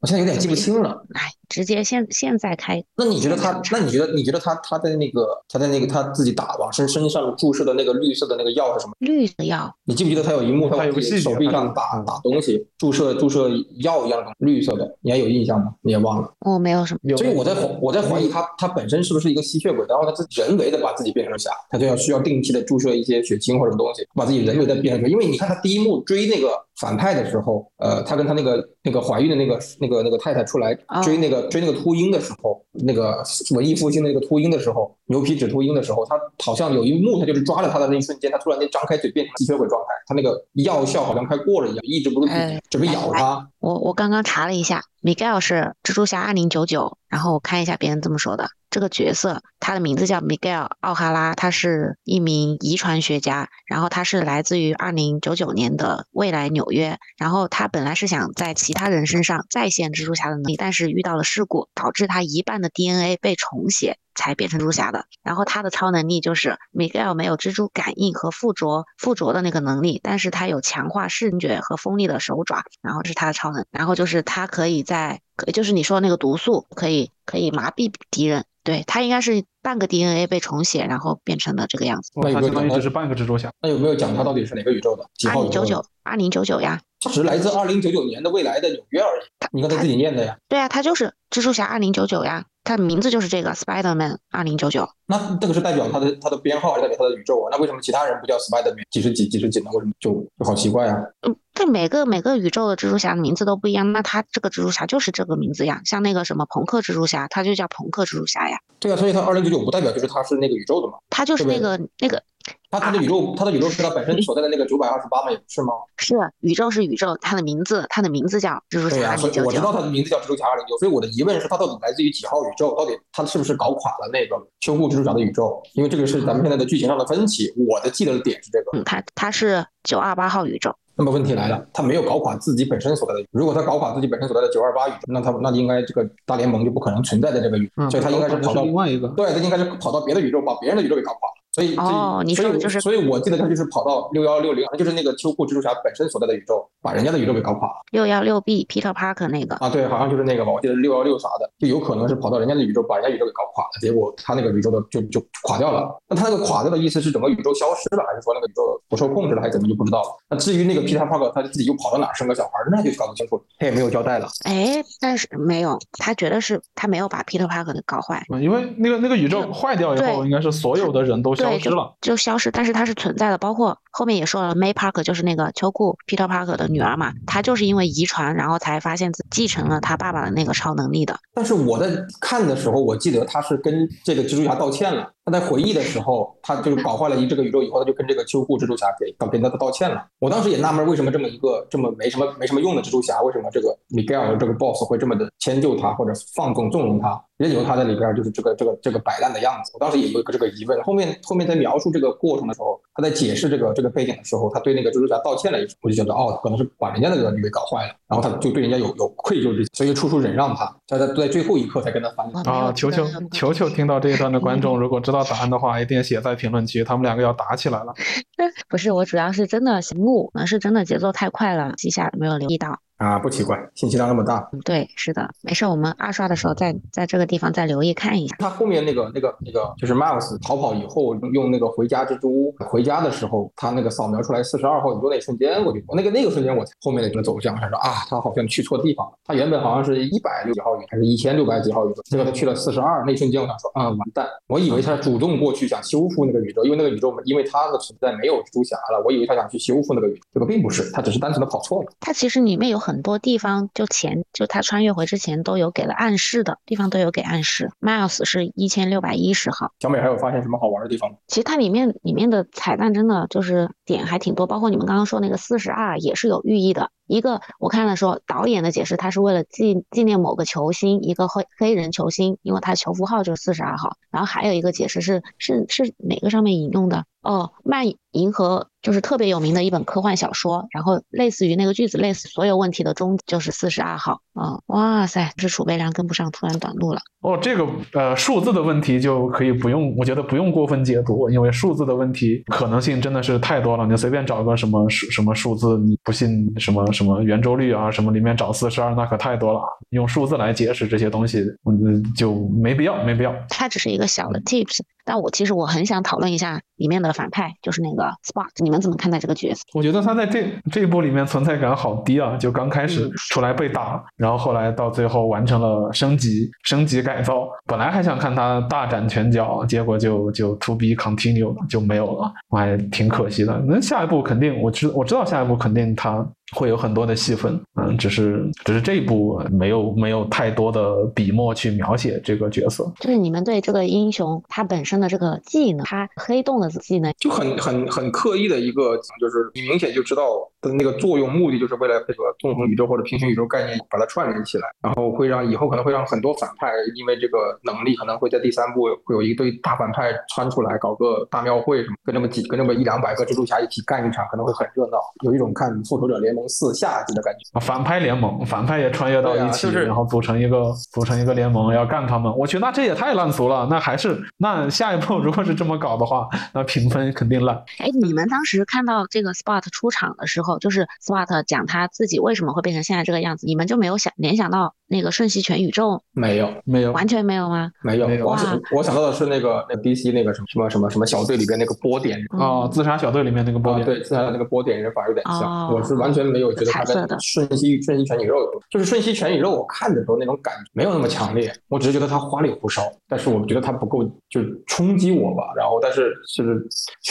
我现在有点记不清了。哎，直接现现在开。那你觉得他那你觉得你觉得他他在那个他在那个他自己打往身身上注射的那个绿色的那个药是什么？绿的药，你记不记得他有一幕，他他有个手臂上打打东西，注射注射药一样的绿色的，你还有印象吗？你也忘了。我没有什么。所以我在我在怀疑他他本身是不是一个吸血鬼，然后他自己人为的把自己变成了侠，他就要需要定期的注射一些血清或者什么东西，把自己人为的变成。因为你看他第一幕追那个反派的时候，呃，他跟他那个那个怀孕的那个那个那个太太出来哦追那个、追那个秃鹰的时候，那个文艺复兴的那个秃鹰的时候，牛皮纸秃鹰的时候，他好像有一幕他就是抓了他的那一瞬间，他突然间张开嘴变成吸血鬼状态，他那个药效好像快过了一样，抑制不住准备咬他。我我刚刚查了一下，Miguel 是蜘蛛侠二零九九，然后我看一下别人这么说的，这个角色他的名字叫 Miguel 奥哈拉，他是一名遗传学家，然后他是来自于二零九九年的未来纽约，然后他本来是想在其他人身上再现蜘蛛侠的能力，但是遇到了事故，导致他一半的 DNA 被重写。才变成蜘蛛侠的，然后他的超能力就是 Miguel 没有蜘蛛感应和附着附着的那个能力，但是他有强化视觉和锋利的手爪，然后这是他的超能，然后就是他可以在，可就是你说的那个毒素可以可以麻痹敌人，对它应该是半个 DNA 被重写，然后变成了这个样子。那有没有讲到相当于只是半个蜘蛛侠。那有没有讲他到底是哪个宇宙的？二？零九九，二零九九呀，它只是来自二零九九年的未来的纽约而已。你看他自己念的呀。对啊，它就是蜘蛛侠二零九九呀，他的名字就是这个 Spider-Man 二零九九。那这个是代表他的他的编号，还是代表他的宇宙啊？那为什么其他人不叫 Spider-Man 几十几几十几呢？为什么就就好奇怪啊？嗯，对，每个每个宇宙的蜘蛛侠的名字都不一样，那他这个蜘蛛侠就是这个名字呀。像那个什么朋克蜘蛛侠，他就叫朋克蜘蛛侠呀，对啊，所以他二零九九不代表就是他是那个宇宙的嘛？他就是那个那个他他的宇宙，他的宇宙是他本身所在的那个九百二十八嘛，也不是吗？是宇宙是宇宙，它的名字它的名字叫蜘蛛、侠二零九所以我知道九。他的名字叫蜘蛛侠二零九，所以我的疑问是，它到底来自于几号宇宙？到底它是不是搞垮了那个修复蜘蛛侠的宇宙？因为这个是咱们现在的剧情上的分歧。我的记得的点是这个。嗯，它它是九二八号宇宙。那么问题来了，他没有搞垮自己本身所在的宇宙。如果他搞垮自己本身所在的九二八宇宙，那他那应该这个大联盟就不可能存在在这个宇宙，嗯，所以他应该是跑到另外一个。对，他应该是跑到别的宇宙，把别人的宇宙给搞垮了。所以，哦你所以说的就是所以我记得他就是跑到六幺六零，就是那个秋裤蜘蛛侠本身所在的宇宙，把人家的宇宙给搞垮了六幺六 B Peter Parker 那个，啊！对，好像就是那个吧，我记得六幺六啥的，就有可能是跑到人家的宇宙，把人家宇宙给搞垮了，结果他那个宇宙的就就垮掉了。那他那个垮掉的意思是整个宇宙消失了，还是说那个宇宙不受控制了，还是怎么就不知道了？那至于那个 Peter Parker 他自己又跑到哪儿生个小孩儿，那就搞不清楚了，他也没有交代了。哎，但是没有，他觉得是他没有把 Peter Parker 给搞坏，嗯因为那个那个宇宙坏掉以后，应该是所有的人都消对，就失了。就消失，但是它是存在的，包括后面也说了，May Parker 就是那个秋裤 Peter Parker 的女儿嘛，她就是因为遗传，然后才发现自继承了她爸爸的那个超能力的。但是我在看的时候，我记得她是跟这个蜘蛛侠道歉了。他在回忆的时候，他就是搞坏了一这个宇宙以后，他就跟这个秋裤蜘蛛侠给给那个道歉了。我当时也纳闷，为什么这么一个这么没什么没什么用的蜘蛛侠，为什么这个 Miguel 这个 boss 会这么的迁就他，或者放纵纵容他，任由他在里边就是这个这个这个摆烂的样子。我当时也有一个这个疑问。后面后面在描述这个过程的时候，他在解释这个这个背景的时候，他对那个蜘蛛侠道歉了一声，我就觉得哦，可能是把人家那个女给搞坏了，然后他就对人家有有愧疚之心，所以处处忍让他，他在在最后一刻才跟他翻脸。啊！球球球球，听到这一段的观众，如果知道答案的话，一定写在评论区，他们两个要打起来了。不是，我主要是真的怒，可能是真的节奏太快了，记下没有留意到。啊，不奇怪，信息量那么大。嗯，对，是的，没事，我们二刷的时候再在这个地方再留意看一下。他后面那个那个那个就是 Miles 逃跑以后用那个回家蜘蛛回家的时候，他那个扫描出来四十二号宇宙那一瞬间，我就那个那个瞬间我才后面的这个走向，我想说啊，他好像去错地方了。他原本好像是一百六几号宇宙还是一千六百几号宇宙，结果他去了四十二，那一瞬间我想说啊，完蛋！我以为他主动过去想修复那个宇宙，因为那个宇宙因为他的存在没有蜘蛛侠了，我以为他想去修复那个宇宙，结果并不是，他只是单纯的跑错了。他其实里面有很多地方，就前就他穿越回之前都有给了暗示的地方都有给暗示。Miles 是一千六百一十号，小美还有发现什么好玩的地方吗？其实它里面里面的彩蛋真的就是点还挺多，包括你们刚刚说那个四十二也是有寓意的。一个我看了说导演的解释，他是为了纪纪念某个球星，一个黑黑人球星，因为他球服号就是四十二号。然后还有一个解释是是是哪个上面引用的？哦，漫银河就是特别有名的一本科幻小说，然后类似于那个句子，类似所有问题的终就是四十二号啊！哇塞，是储备量跟不上，突然短路了。哦，这个呃数字的问题就可以不用，我觉得不用过分解读，因为数字的问题可能性真的是太多了。你随便找个什么数什么数字，你不信什么什么圆周率啊什么里面找四十二，那可太多了。用数字来解释这些东西，嗯，就没必要，没必要。它只是一个小的 tips。但我其实我很想讨论一下里面的反派，就是那个 Spot，你们怎么看待这个角色？我觉得他在这这一部里面存在感好低啊！就刚开始出来被打，然后后来到最后完成了升级、升级改造。本来还想看他大展拳脚，结果就就 To be continued 就没有了，我还挺可惜的。那下一步肯定，我知我知道下一步肯定他。会有很多的戏份，嗯，只是只是这一部没有没有太多的笔墨去描写这个角色。就是你们对这个英雄他本身的这个技能，他黑洞的技能，就很很很刻意的一个，就是你明显就知道的那个作用目的，就是为了这个纵横宇宙或者平行宇宙概念把它串联起来，然后会让以后可能会让很多反派因为这个能力，可能会在第三部会有一堆大反派窜出来搞个大庙会什么，跟那么几跟那么一两百个蜘蛛侠一起干一场，可能会很热闹，有一种看复仇者联盟。四下级的感觉啊，反派联盟，反派也穿越到一起，然后组成一个组成一个联盟要干他们。我去，那这也太烂俗了。那还是那下一步 如果是这么搞的话，那评分肯定烂。哎，你们当时看到这个 Spot 出场的时候，就是 Spot 讲他自己为什么会变成现在这个样子，你们就没有想联想到那个瞬息全宇宙？没有，没有，完全没有吗？没有，我想我想到的是那个那 DC 那个什么什么什么什么小队里边那个波点哦，自杀小队里面那个波点，对，自杀的那个波点人反而有点像。我是完全没有觉得他在。瞬息瞬息全宇宙，就是瞬息全宇宙，我看的时候那种感觉没有那么强烈，我只是觉得它花里胡哨，但是我觉得它不够就冲击我吧。然后，但是就是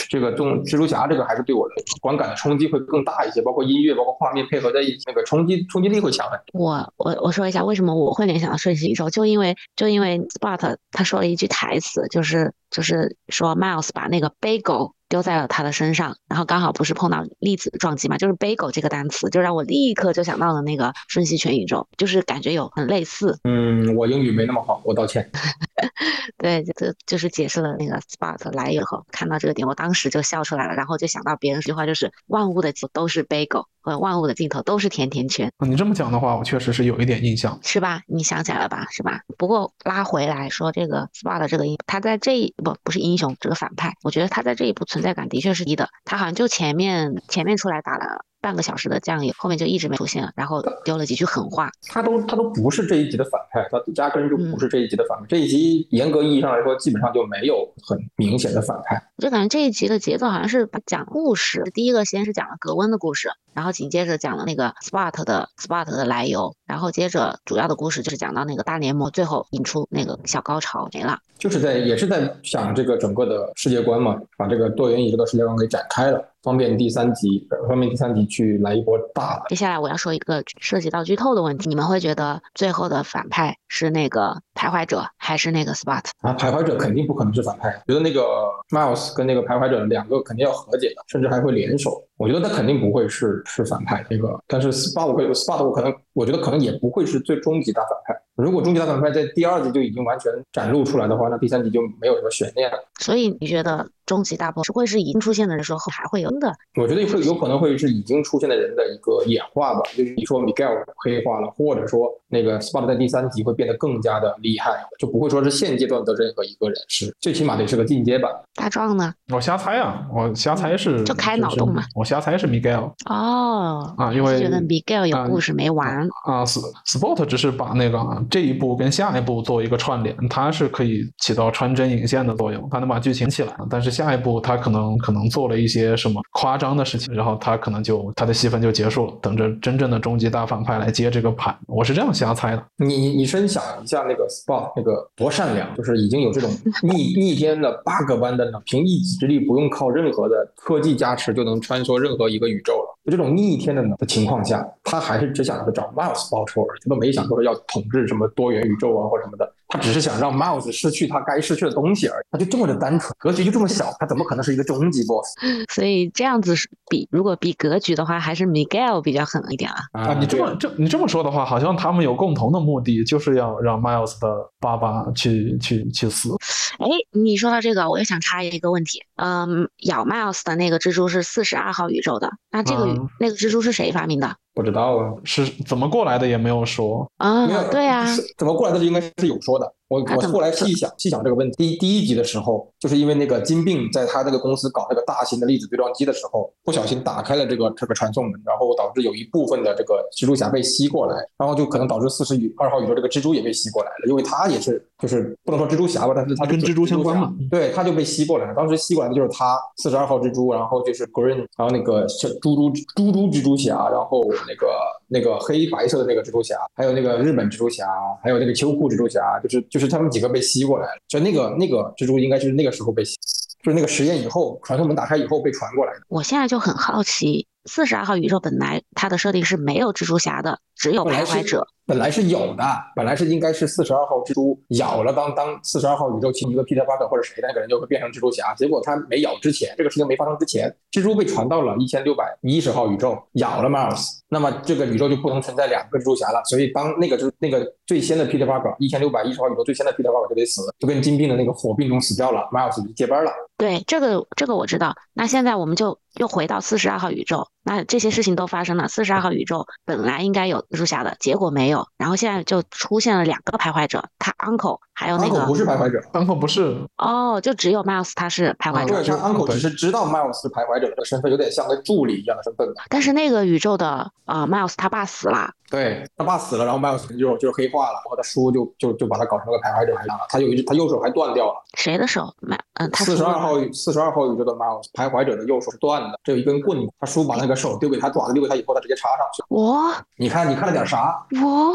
这个中蜘蛛侠这个还是对我的观感的冲击会更大一些，包括音乐，包括画面配合在一起，那个冲击冲击力会强很多。我我我说一下为什么我会联想到瞬息宇宙，就因为就因为 Spot 他说了一句台词，就是就是说 Miles 把那个 Bagel。丢在了他的身上，然后刚好不是碰到粒子撞击嘛，就是 bagel 这个单词，就让我立刻就想到了那个瞬息全宇宙，就是感觉有很类似。嗯，我英语没那么好，我道歉。对，这就是解释了那个 spot 来以后，看到这个点，我当时就笑出来了，然后就想到别人一句话，就是万物的都是 bagel。和万物的尽头都是甜甜圈。你这么讲的话，我确实是有一点印象，是吧？你想起来了吧？是吧？不过拉回来说，这个 Spot 这个音，它在这一不不是英雄，这个反派，我觉得他在这一部存在感的确是低的。他好像就前面前面出来打了。半个小时的酱油，后面就一直没出现，然后丢了几句狠话。他都他都不是这一集的反派，他压根就不是这一集的反派。这一集严格意义上来说，基本上就没有很明显的反派。我就感觉这一集的节奏好像是讲故事，第一个先是讲了格温的故事，然后紧接着讲了那个 Spot 的 Spot 的来由，然后接着主要的故事就是讲到那个大联盟，最后引出那个小高潮没了。就是在也是在想这个整个的世界观嘛，把这个多元宇宙的世界观给展开了。方便第三集，方便第三集去来一波大的。接下来我要说一个涉及到剧透的问题，你们会觉得最后的反派是那个徘徊者还是那个 Spot？啊，徘徊者肯定不可能是反派，觉得那个 Miles 跟那个徘徊者两个肯定要和解的，甚至还会联手。我觉得他肯定不会是是反派那个，但是 Spot 我 Spot 我可能我觉得可能也不会是最终极大反派。如果终极大反派在第二集就已经完全展露出来的话，那第三集就没有什么悬念了。所以你觉得终极大 boss 会是已经出现的人说后还会有的？我觉得会有可能会是已经出现的人的一个演化吧。就是你说 Miguel 黑化了，或者说那个 Spot 在第三集会变得更加的厉害，就不会说是现阶段的任何一个人是，最起码得是个进阶版。大壮呢？我瞎猜啊，我瞎猜是就开脑洞嘛。我瞎猜是 Miguel。哦啊，因为觉得 Miguel 有故事没完啊。Spot 只是把那个这一部跟下。下一步做一个串联，它是可以起到穿针引线的作用，它能把剧情起来。但是下下一步他可能可能做了一些什么夸张的事情，然后他可能就他的戏份就结束了，等着真正的终极大反派来接这个盘。我是这样瞎猜的。你你你深想一下，那个 Spot 那个多善良，就是已经有这种逆逆天的 bug 般的，凭一己之力，不用靠任何的科技加持就能穿梭任何一个宇宙了。就这种逆天的的情况下，他还是只想着找 Miles 报仇，他都没想说要统治什么多元宇宙啊或什么的。他只是想让 Miles 失去他该失去的东西而已，他就这么的单纯，格局就这么小，他怎么可能是一个终极 boss？所以这样子比，如果比格局的话，还是 Miguel 比较狠一点啊。啊，你这么这你这么说的话，好像他们有共同的目的，就是要让 Miles 的爸爸去去去死。哎，你说到这个，我又想插一个问题。嗯，咬 Miles 的那个蜘蛛是四十二号宇宙的，那这个、嗯那个蜘蛛是谁发明的？不知道啊，是怎么过来的也没有说。啊没有，对啊，怎么过来的？应该是有说的。我我后来细想细想这个问题，第一第一集的时候，就是因为那个金并在他那个公司搞这个大型的粒子对撞机的时候，不小心打开了这个这个传送门，然后导致有一部分的这个蜘蛛侠被吸过来，然后就可能导致四十二号宇宙这个蜘蛛也被吸过来了，因为他也是就是不能说蜘蛛侠吧，但是他跟蜘蛛相关嘛对，他就被吸过来了。当时吸过来的就是他四十二号蜘蛛，然后就是 Green，然后那个小猪猪猪猪蜘蛛侠，然后那个那个黑白色的那个蜘蛛侠，还有那个日本蜘蛛侠，还有那个秋裤蜘蛛侠，就是就是他们几个被吸过来了。就那个那个蜘蛛应该就是那个时候被吸，就是那个实验以后传送门打开以后被传过来的。我现在就很好奇，四十二号宇宙本来它的设定是没有蜘蛛侠的，只有徘徊者。本来是有的，本来是应该是四十二号蜘蛛咬了当当四十二号宇宙其中一个 Peter Parker 或者谁的那个人就会变成蜘蛛侠，结果他没咬之前，这个事情没发生之前，蜘蛛被传到了一千六百一十号宇宙，咬了 Miles，那么这个宇宙就不能存在两个蜘蛛侠了，所以当那个蜘那个最先的 Peter Parker 一千六百一十号宇宙最先的 Peter Parker 就得死，就跟金并的那个火并中死掉了，Miles 就接班了。对，这个这个我知道。那现在我们就又回到四十二号宇宙，那这些事情都发生了。四十二号宇宙本来应该有蜘蛛侠的，结果没有，然后现在就出现了两个徘徊者，他 Uncle 还有那 Uncle 不是徘徊者，，uncle 不是，哦，就只有 Miles 他是徘徊者。对他 Uncle 只是知道 Miles 是徘徊者的身份，有点像个助理一样的身份吧。但是那个宇宙的呃 Miles 他爸死了，对他爸死了，然后 Miles 就就是黑化了，然后他叔就就就把他搞成了个徘徊者一样了。他有一只他右手还断掉了。谁的手？麦嗯，他四十二号四十二号宇宙的 Miles 徘徊者的右手是断的，这有一根棍子。他叔把那个手丢给他，爪子丢给他以后，他直接插上去。我你看，你看了点啥？我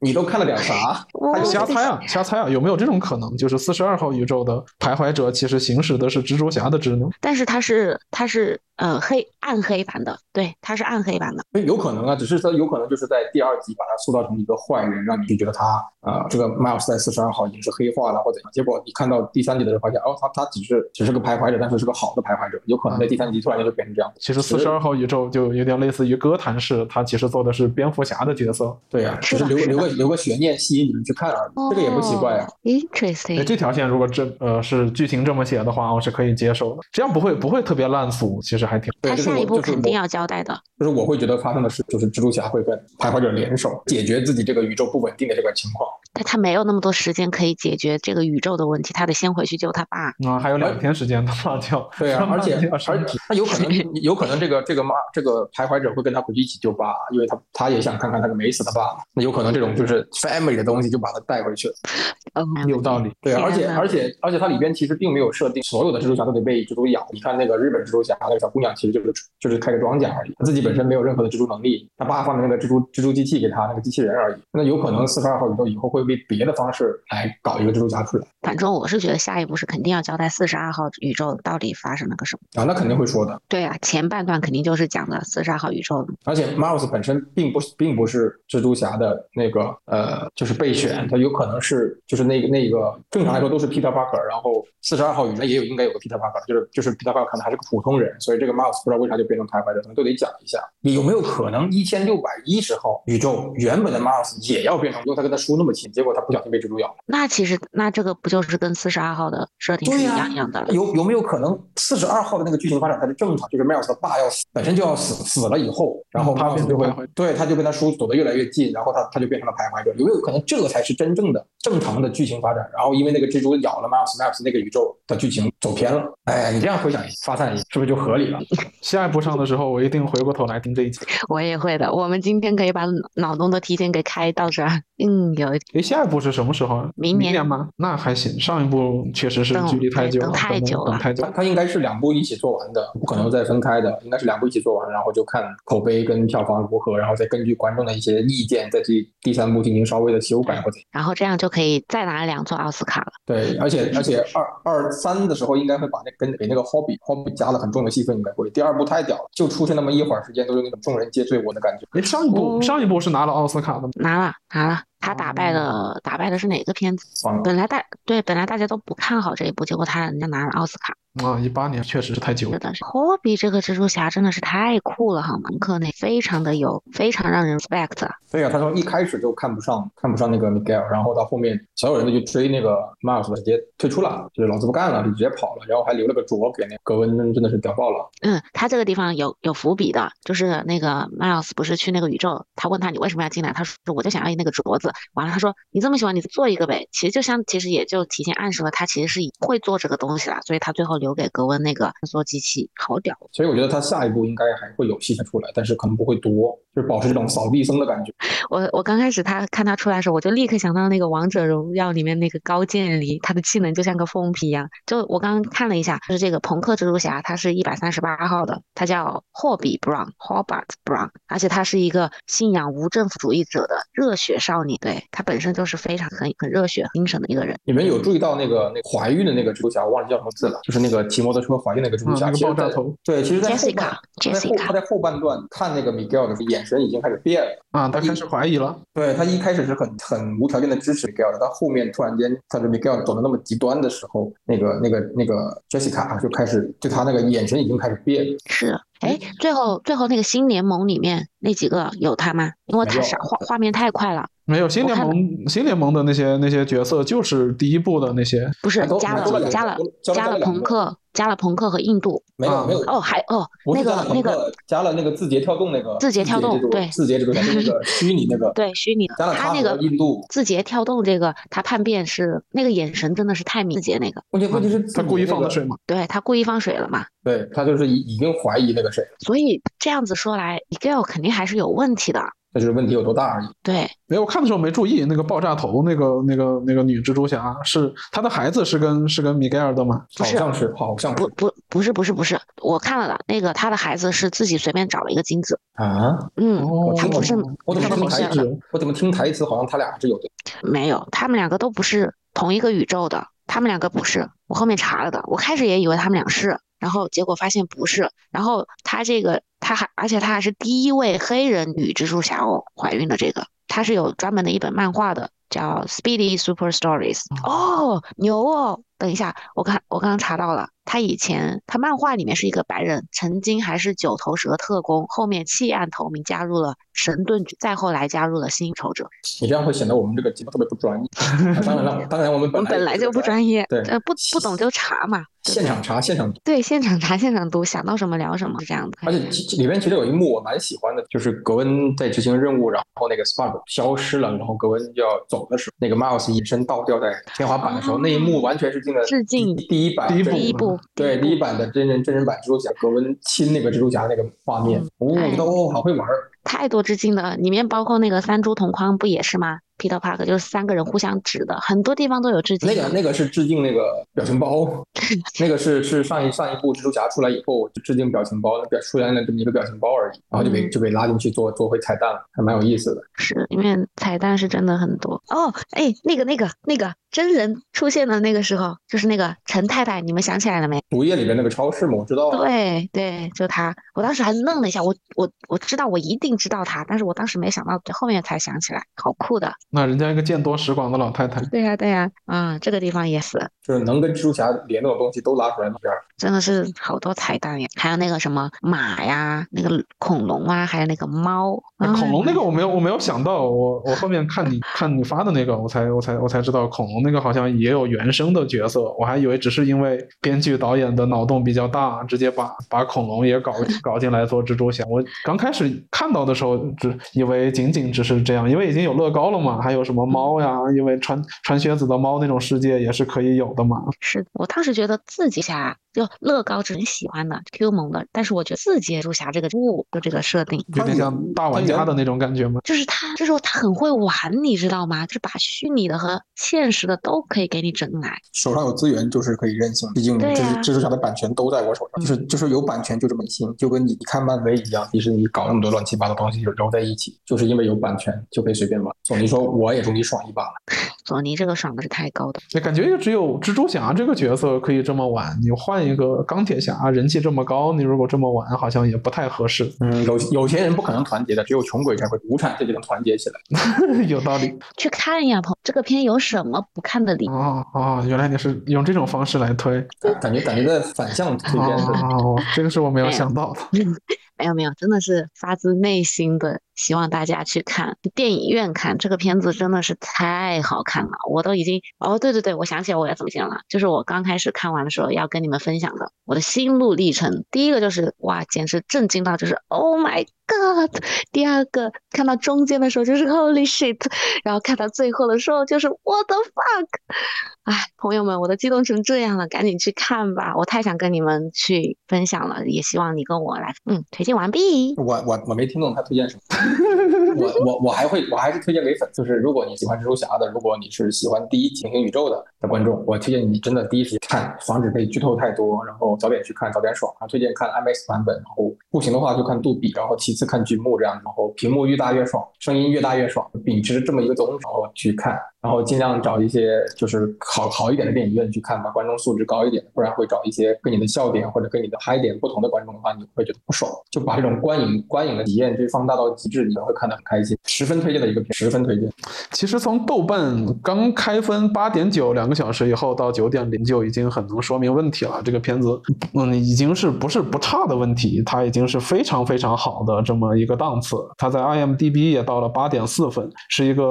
你都看了点啥？我他就瞎猜啊，瞎猜啊，有没有这种可能？就是四十二号宇宙的徘徊者其实行使的是蜘蛛侠的职能。但是他是他是呃黑暗黑版的，对，他是暗黑版的。有可能啊，只是他有可能就是在第二集把他塑造成一个坏人，让你就觉得他呃这个 Miles 在四十二号已经是黑化了或怎样。结果你看到第三集的时候发现，哦，他他只是只是个徘徊者，但是是个好的徘徊者，有可能在第三集突然间就变成这样。其实四十二号宇宙就有点类似于哥谭市，他其实做的是蝙蝠侠的角色。对呀、只是留留个留个悬念吸引你们去看而已，这个也不奇怪啊。哦 Interesting，哎，这条线如果这呃是剧情这么写的话，我是可以接受的。这样不会不会特别烂俗，其实还挺。他下一步肯定要交代的。就是我会觉得发生的事，就是蜘蛛侠会跟徘徊者联手解决自己这个宇宙不稳定的这个情况。但他没有那么多时间可以解决这个宇宙的问题，他得先回去救他爸。啊、还有两天时间的话就 对啊，而且而且他有可能 有可能这个这个妈这个徘徊者会跟他回去一起救爸，因为他他也想看看那个没死的爸。那有可能这种就是 family 的东西就把他带回去了。嗯，有道理。对啊，而且而且而且它里边其实并没有设定所有的蜘蛛侠都得被蜘蛛咬。你看那个日本蜘蛛侠那个小姑娘，其实就是就是开个装甲而已，她自己本身没有任何的蜘蛛能力，她爸放的那个蜘蛛蜘蛛机器给她那个机器人而已。那有可能四十二号宇宙以后会被别的方式来搞一个蜘蛛侠出来反正我是觉得下一步是肯定要交代四十二号宇宙到底发生了个什么。啊，那肯定会说的。对啊，前半段肯定就是讲的四十二号宇宙。而且 Miles 本身并不并不是蜘蛛侠的那个呃，就是备选，他有可能是就是那个那个正常来说都是 Peter Parker，然后四十二号宇宙也有应该有个 Peter Parker，就是就是 Peter Parker 可能还是个普通人，所以这个 Miles 不知道为啥就变成徘徊者，可能都得讲一下。你有没有可能一千六百一十号宇宙原本的 Miles 也要变成，因为他跟他叔那么亲，结果他不小心被蜘蛛咬了？那其实那这个不就是跟四十二号的设定是一样一样的了？有有没有可能四十二号的那个剧情发展才是正常？就是 Miles 的爸要死，本身就要死，死了以后，然后嗯他 Miles 就会对他就跟他叔走得越来越近，然后他他就变成了徘徊者。有没有可能这个才是真正的正常的剧情发展？然后因为那个蜘蛛咬了 Miles，Miles 那个宇宙的剧情走偏了。哎，你这样回想发散，是不是就合理了？下一步上的时候，我一定回过头来听这一集。我也会的。我们今天可以把脑脑洞都提前给开到这儿。嗯，有一点诶，下一步是什么时候啊？明年年吗？那还行，上一部确实是距离太久了，等太久了等太久他。他应该是两部一起做完的，不可能再分开的，应该是两部一起做完，然后就看口碑跟票房如何，然后再根据观众的一些意见，再去第三部进行稍微的修改或者。然后这样就可以再拿两座奥斯卡了。对，而且而且二二三的时候应该会把那跟给那个 Hobby Hobby 加了很重的戏份，应该会。第二部太屌了，就出现那么一会儿时间，都是那种众人皆醉我的感觉。诶，上一部、哦上一部是拿了奥斯卡的吗？拿了拿了，他打败了打败的是哪个片子？本来大对本来大家都不看好这一部，结果他人家拿了奥斯卡。啊，一八年确实是太久了。是的，霍比这个蜘蛛侠真的是太酷了，哈，蒙？克内非常的有，非常让人 respect。对啊，他从一开始就看不上看不上那个 Miguel，然后到后面所有人都去追那个 Miles，直接退出了，就是老子不干了，就直接跑了，然后还留了个镯给那格温，真的是屌爆了。嗯，他这个地方有有伏笔的，就是那个 Miles 不是去那个宇宙，他问他你为什么要进来，他说我就想要那个镯子。完了他说你这么喜欢，你做一个呗。其实就像其实也就提前暗示了他其实是会做这个东西了，所以他最后留给格温那个。穿梭机器好屌，所以我觉得他下一步应该还会有戏才出来，但是可能不会多，就是保持这种扫地僧的感觉。我我刚开始他看他出来的时候，我就立刻想到那个王者荣耀里面那个高渐离，他的技能就像个疯批一样。就我刚刚看了一下，就是这个朋克蜘蛛侠，他是一百三十八号的，他叫霍比 Brown，Hobart Brown，而且他是一个信仰无政府主义者的热血少年，对他本身就是非常很很热血精神的一个人。你们有注意到那个那怀孕的那个蜘蛛侠，我忘了叫什么字了，就是那个骑摩托车怀孕那个蜘蛛侠，爆炸头。对，其实在后半，他在后他在后半段看那个 Miguel 的时候，眼神已经开始变了啊，他开始怀疑了。对他一开始是很很无条件的支持 Miguel 的，到后面突然间他的 Miguel 走的那么极端的时候，那个那个那个 Jessica 就开始对他那个眼神已经开始变了。是。哎，最后最后那个新联盟里面那几个有他吗？因为他画画面太快了。没有新联盟新联盟的那些那些角色就是第一部的那些。不是加了加了加了朋克加了朋克和印度。没有没有哦还哦那个那个加了那个字节跳动那个字节跳动对字节这个那个虚拟那个 对虚拟加了他那个印度字节跳动这个他叛变是那个眼神真的是太明字节那个。问题问题是他故意放的水吗？对他故意放水了嘛？对他就是已已经怀疑那个谁。所以。这样子说来，Miguel 肯定还是有问题的。那就是问题有多大而已。对，没有我看的时候没注意，那个爆炸头，那个那个那个女蜘蛛侠是她的孩子是跟是跟米盖尔的吗？好像是，好像不不不是不是不是，我看了的，那个她的孩子是自己随便找了一个精子啊。嗯，他不是，我怎么听台词？我怎么听台词好像他俩是有的？没有，他们两个都不是同一个宇宙的，他们两个不是。我后面查了的，我开始也以为他们俩是。然后结果发现不是，然后她这个，她还而且她还是第一位黑人女蜘蛛侠哦，怀孕的这个，她是有专门的一本漫画的，叫《Speedy Super Stories》哦，牛哦。等一下，我看我刚刚查到了，他以前他漫画里面是一个白人，曾经还是九头蛇特工，后面弃暗投明加入了神盾局，再后来加入了新仇者。你这样会显得我们这个节目特别不专业。当然了，当然我们本来本来就不专业，对，呃不不懂就查嘛，现场查现场读。对，现场查现场读，想到什么聊什么，是这样子。而且里面其实有一幕我蛮喜欢的，就是格温在执行任务，然后那个 Spark 消失了，然后格温就要走的时候，那个 Miles 隐身倒吊在天花板的时候，那一幕完全是进了致敬。第一版，第一部，对，第一版的真人真人版蜘蛛侠，格温亲那个蜘蛛侠那个画面，哦，都好会玩儿，太多致敬了，里面包括那个三蛛同框不也是吗？Peter Park 就是三个人互相指的，很多地方都有致敬。那个那个是致敬那个表情包，那个是是上一上一部蜘蛛侠出来以后就致敬表情包，表出现了这么一个表情包而已，然后就被就被拉进去做做回彩蛋了，还蛮有意思的。是里面彩蛋是真的很多哦，哎，那个那个那个真人出现的那个时候，就是那个陈太太，你们想起来了没？毒液里面那个超市吗？我知道。对对，就他，我当时还愣了一下，我我我知道，我一定知道他，但是我当时没想到，后面才想起来，好酷的。那人家一个见多识广的老太太，对呀对呀，啊，这个地方也是，就是能跟蜘蛛侠连那种东西都拉出来那边，真的是好多彩蛋呀，还有那个什么马呀，那个恐龙啊，还有那个猫。恐龙那个我没有我没有想到，我我后面看你看你发的那个，我才我才我才知道恐龙那个好像也有原生的角色，我还以为只是因为编剧导演的脑洞比较大，直接把把恐龙也搞 搞进来做蜘蛛侠。我刚开始看到的时候，只以为仅仅只是这样，因为已经有乐高了嘛，还有什么猫呀？因为穿穿靴子的猫那种世界也是可以有的嘛。是我当时觉得自己侠就乐高是很喜欢的 Q 萌的，但是我觉得四阶蜘蛛侠这个物就这个设定有点像大玩家的那种感觉吗？就是他，就是他很会玩，你知道吗？就是把虚拟的和现实的都可以给你整来。手上有资源就是可以任性，毕竟蜘蜘蛛侠的版权都在我手上，就是就是有版权就这么行，就跟你看漫威一样，迪士尼搞那么多乱七八糟东西揉在一起，就是因为有版权就可以随便玩。索尼说我也终于爽一把索尼这个爽的是太高的，那感觉也只有蜘蛛侠这个角色可以这么玩。你换一个钢铁侠，人气这么高，你如果这么玩，好像也不太合适。嗯，有有钱人不可能团结的，只有穷鬼才会无产阶级能团结起来。有道理。去看呀，朋这个片有什么不看的理由？哦哦，原来你是用这种方式来推。感觉感觉在反向推荐的。哦，这个是我没有想到的。没有没有，真的是发自内心的希望大家去看电影院看这个片子，真的是太好看了。我都已经哦，对对对，我想起来我要怎么讲了，就是我刚开始看完的时候要跟你们分享的我的心路历程。第一个就是哇，简直震惊到就是 Oh my God！第二个看到中间的时候就是 Holy shit！然后看到最后的时候就是 What the fuck！哎，朋友们，我都激动成这样了，赶紧去看吧！我太想跟你们去分享了，也希望你跟我来，嗯，推荐完毕。我我我没听懂他推荐什么，我我我还会我还是推荐给粉，就是如果你喜欢蜘蛛侠的，如果你是喜欢第一平行宇宙的的观众，我推荐你真的第一时间看，防止被剧透太多，然后早点去看，早点爽。推荐看 IMAX 版本，然后不行的话就看杜比，然后其次次看剧目这样，然后屏幕越大越爽，声音越大越爽，秉持这么一个总然后去看。然后尽量找一些就是好好一点的电影院去看吧，观众素质高一点，不然会找一些跟你的笑点或者跟你的嗨点不同的观众的话，你会觉得不爽。就把这种观影观影的体验这放大到极致，你会看得很开心。十分推荐的一个片，十分推荐。其实从豆瓣刚开分八点九两个小时以后到九点零就已经很能说明问题了。这个片子嗯已经是不是不差的问题，它已经是非常非常好的这么一个档次。它在 IMDB 也到了八点四分，是一个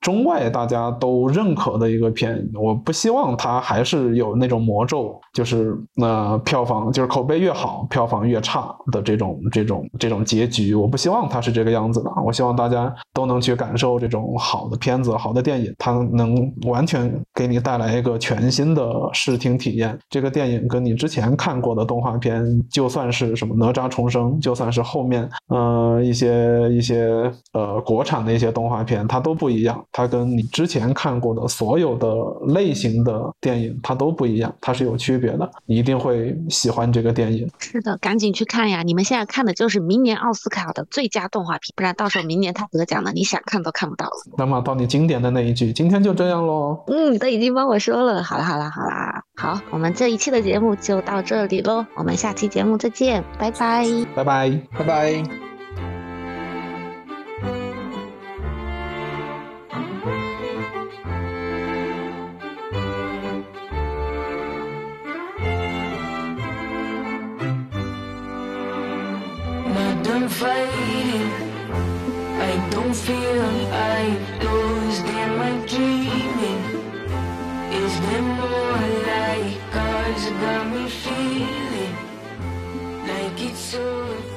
中外大。家都认可的一个片，我不希望它还是有那种魔咒，就是那票房就是口碑越好，票房越差的这种这种这种结局，我不希望它是这个样子的。我希望大家都能去感受这种好的片子、好的电影，它能完全给你带来一个全新的视听体验。这个电影跟你之前看过的动画片，就算是什么哪吒重生，就算是后面呃一些一些呃国产的一些动画片，它都不一样。它跟你。之前看过的所有的类型的电影，它都不一样，它是有区别的。你一定会喜欢这个电影。是的，赶紧去看呀！你们现在看的就是明年奥斯卡的最佳动画片，不然到时候明年他得奖了，你想看都看不到了。那么到你经典的那一句，今天就这样喽。嗯，都已经帮我说了。好了，好了，好啦，好，我们这一期的节目就到这里喽。我们下期节目再见，拜拜，拜拜，拜拜。done fighting. I don't feel I lose Damn, my dreaming. Is there more like cars got me feeling Like it's over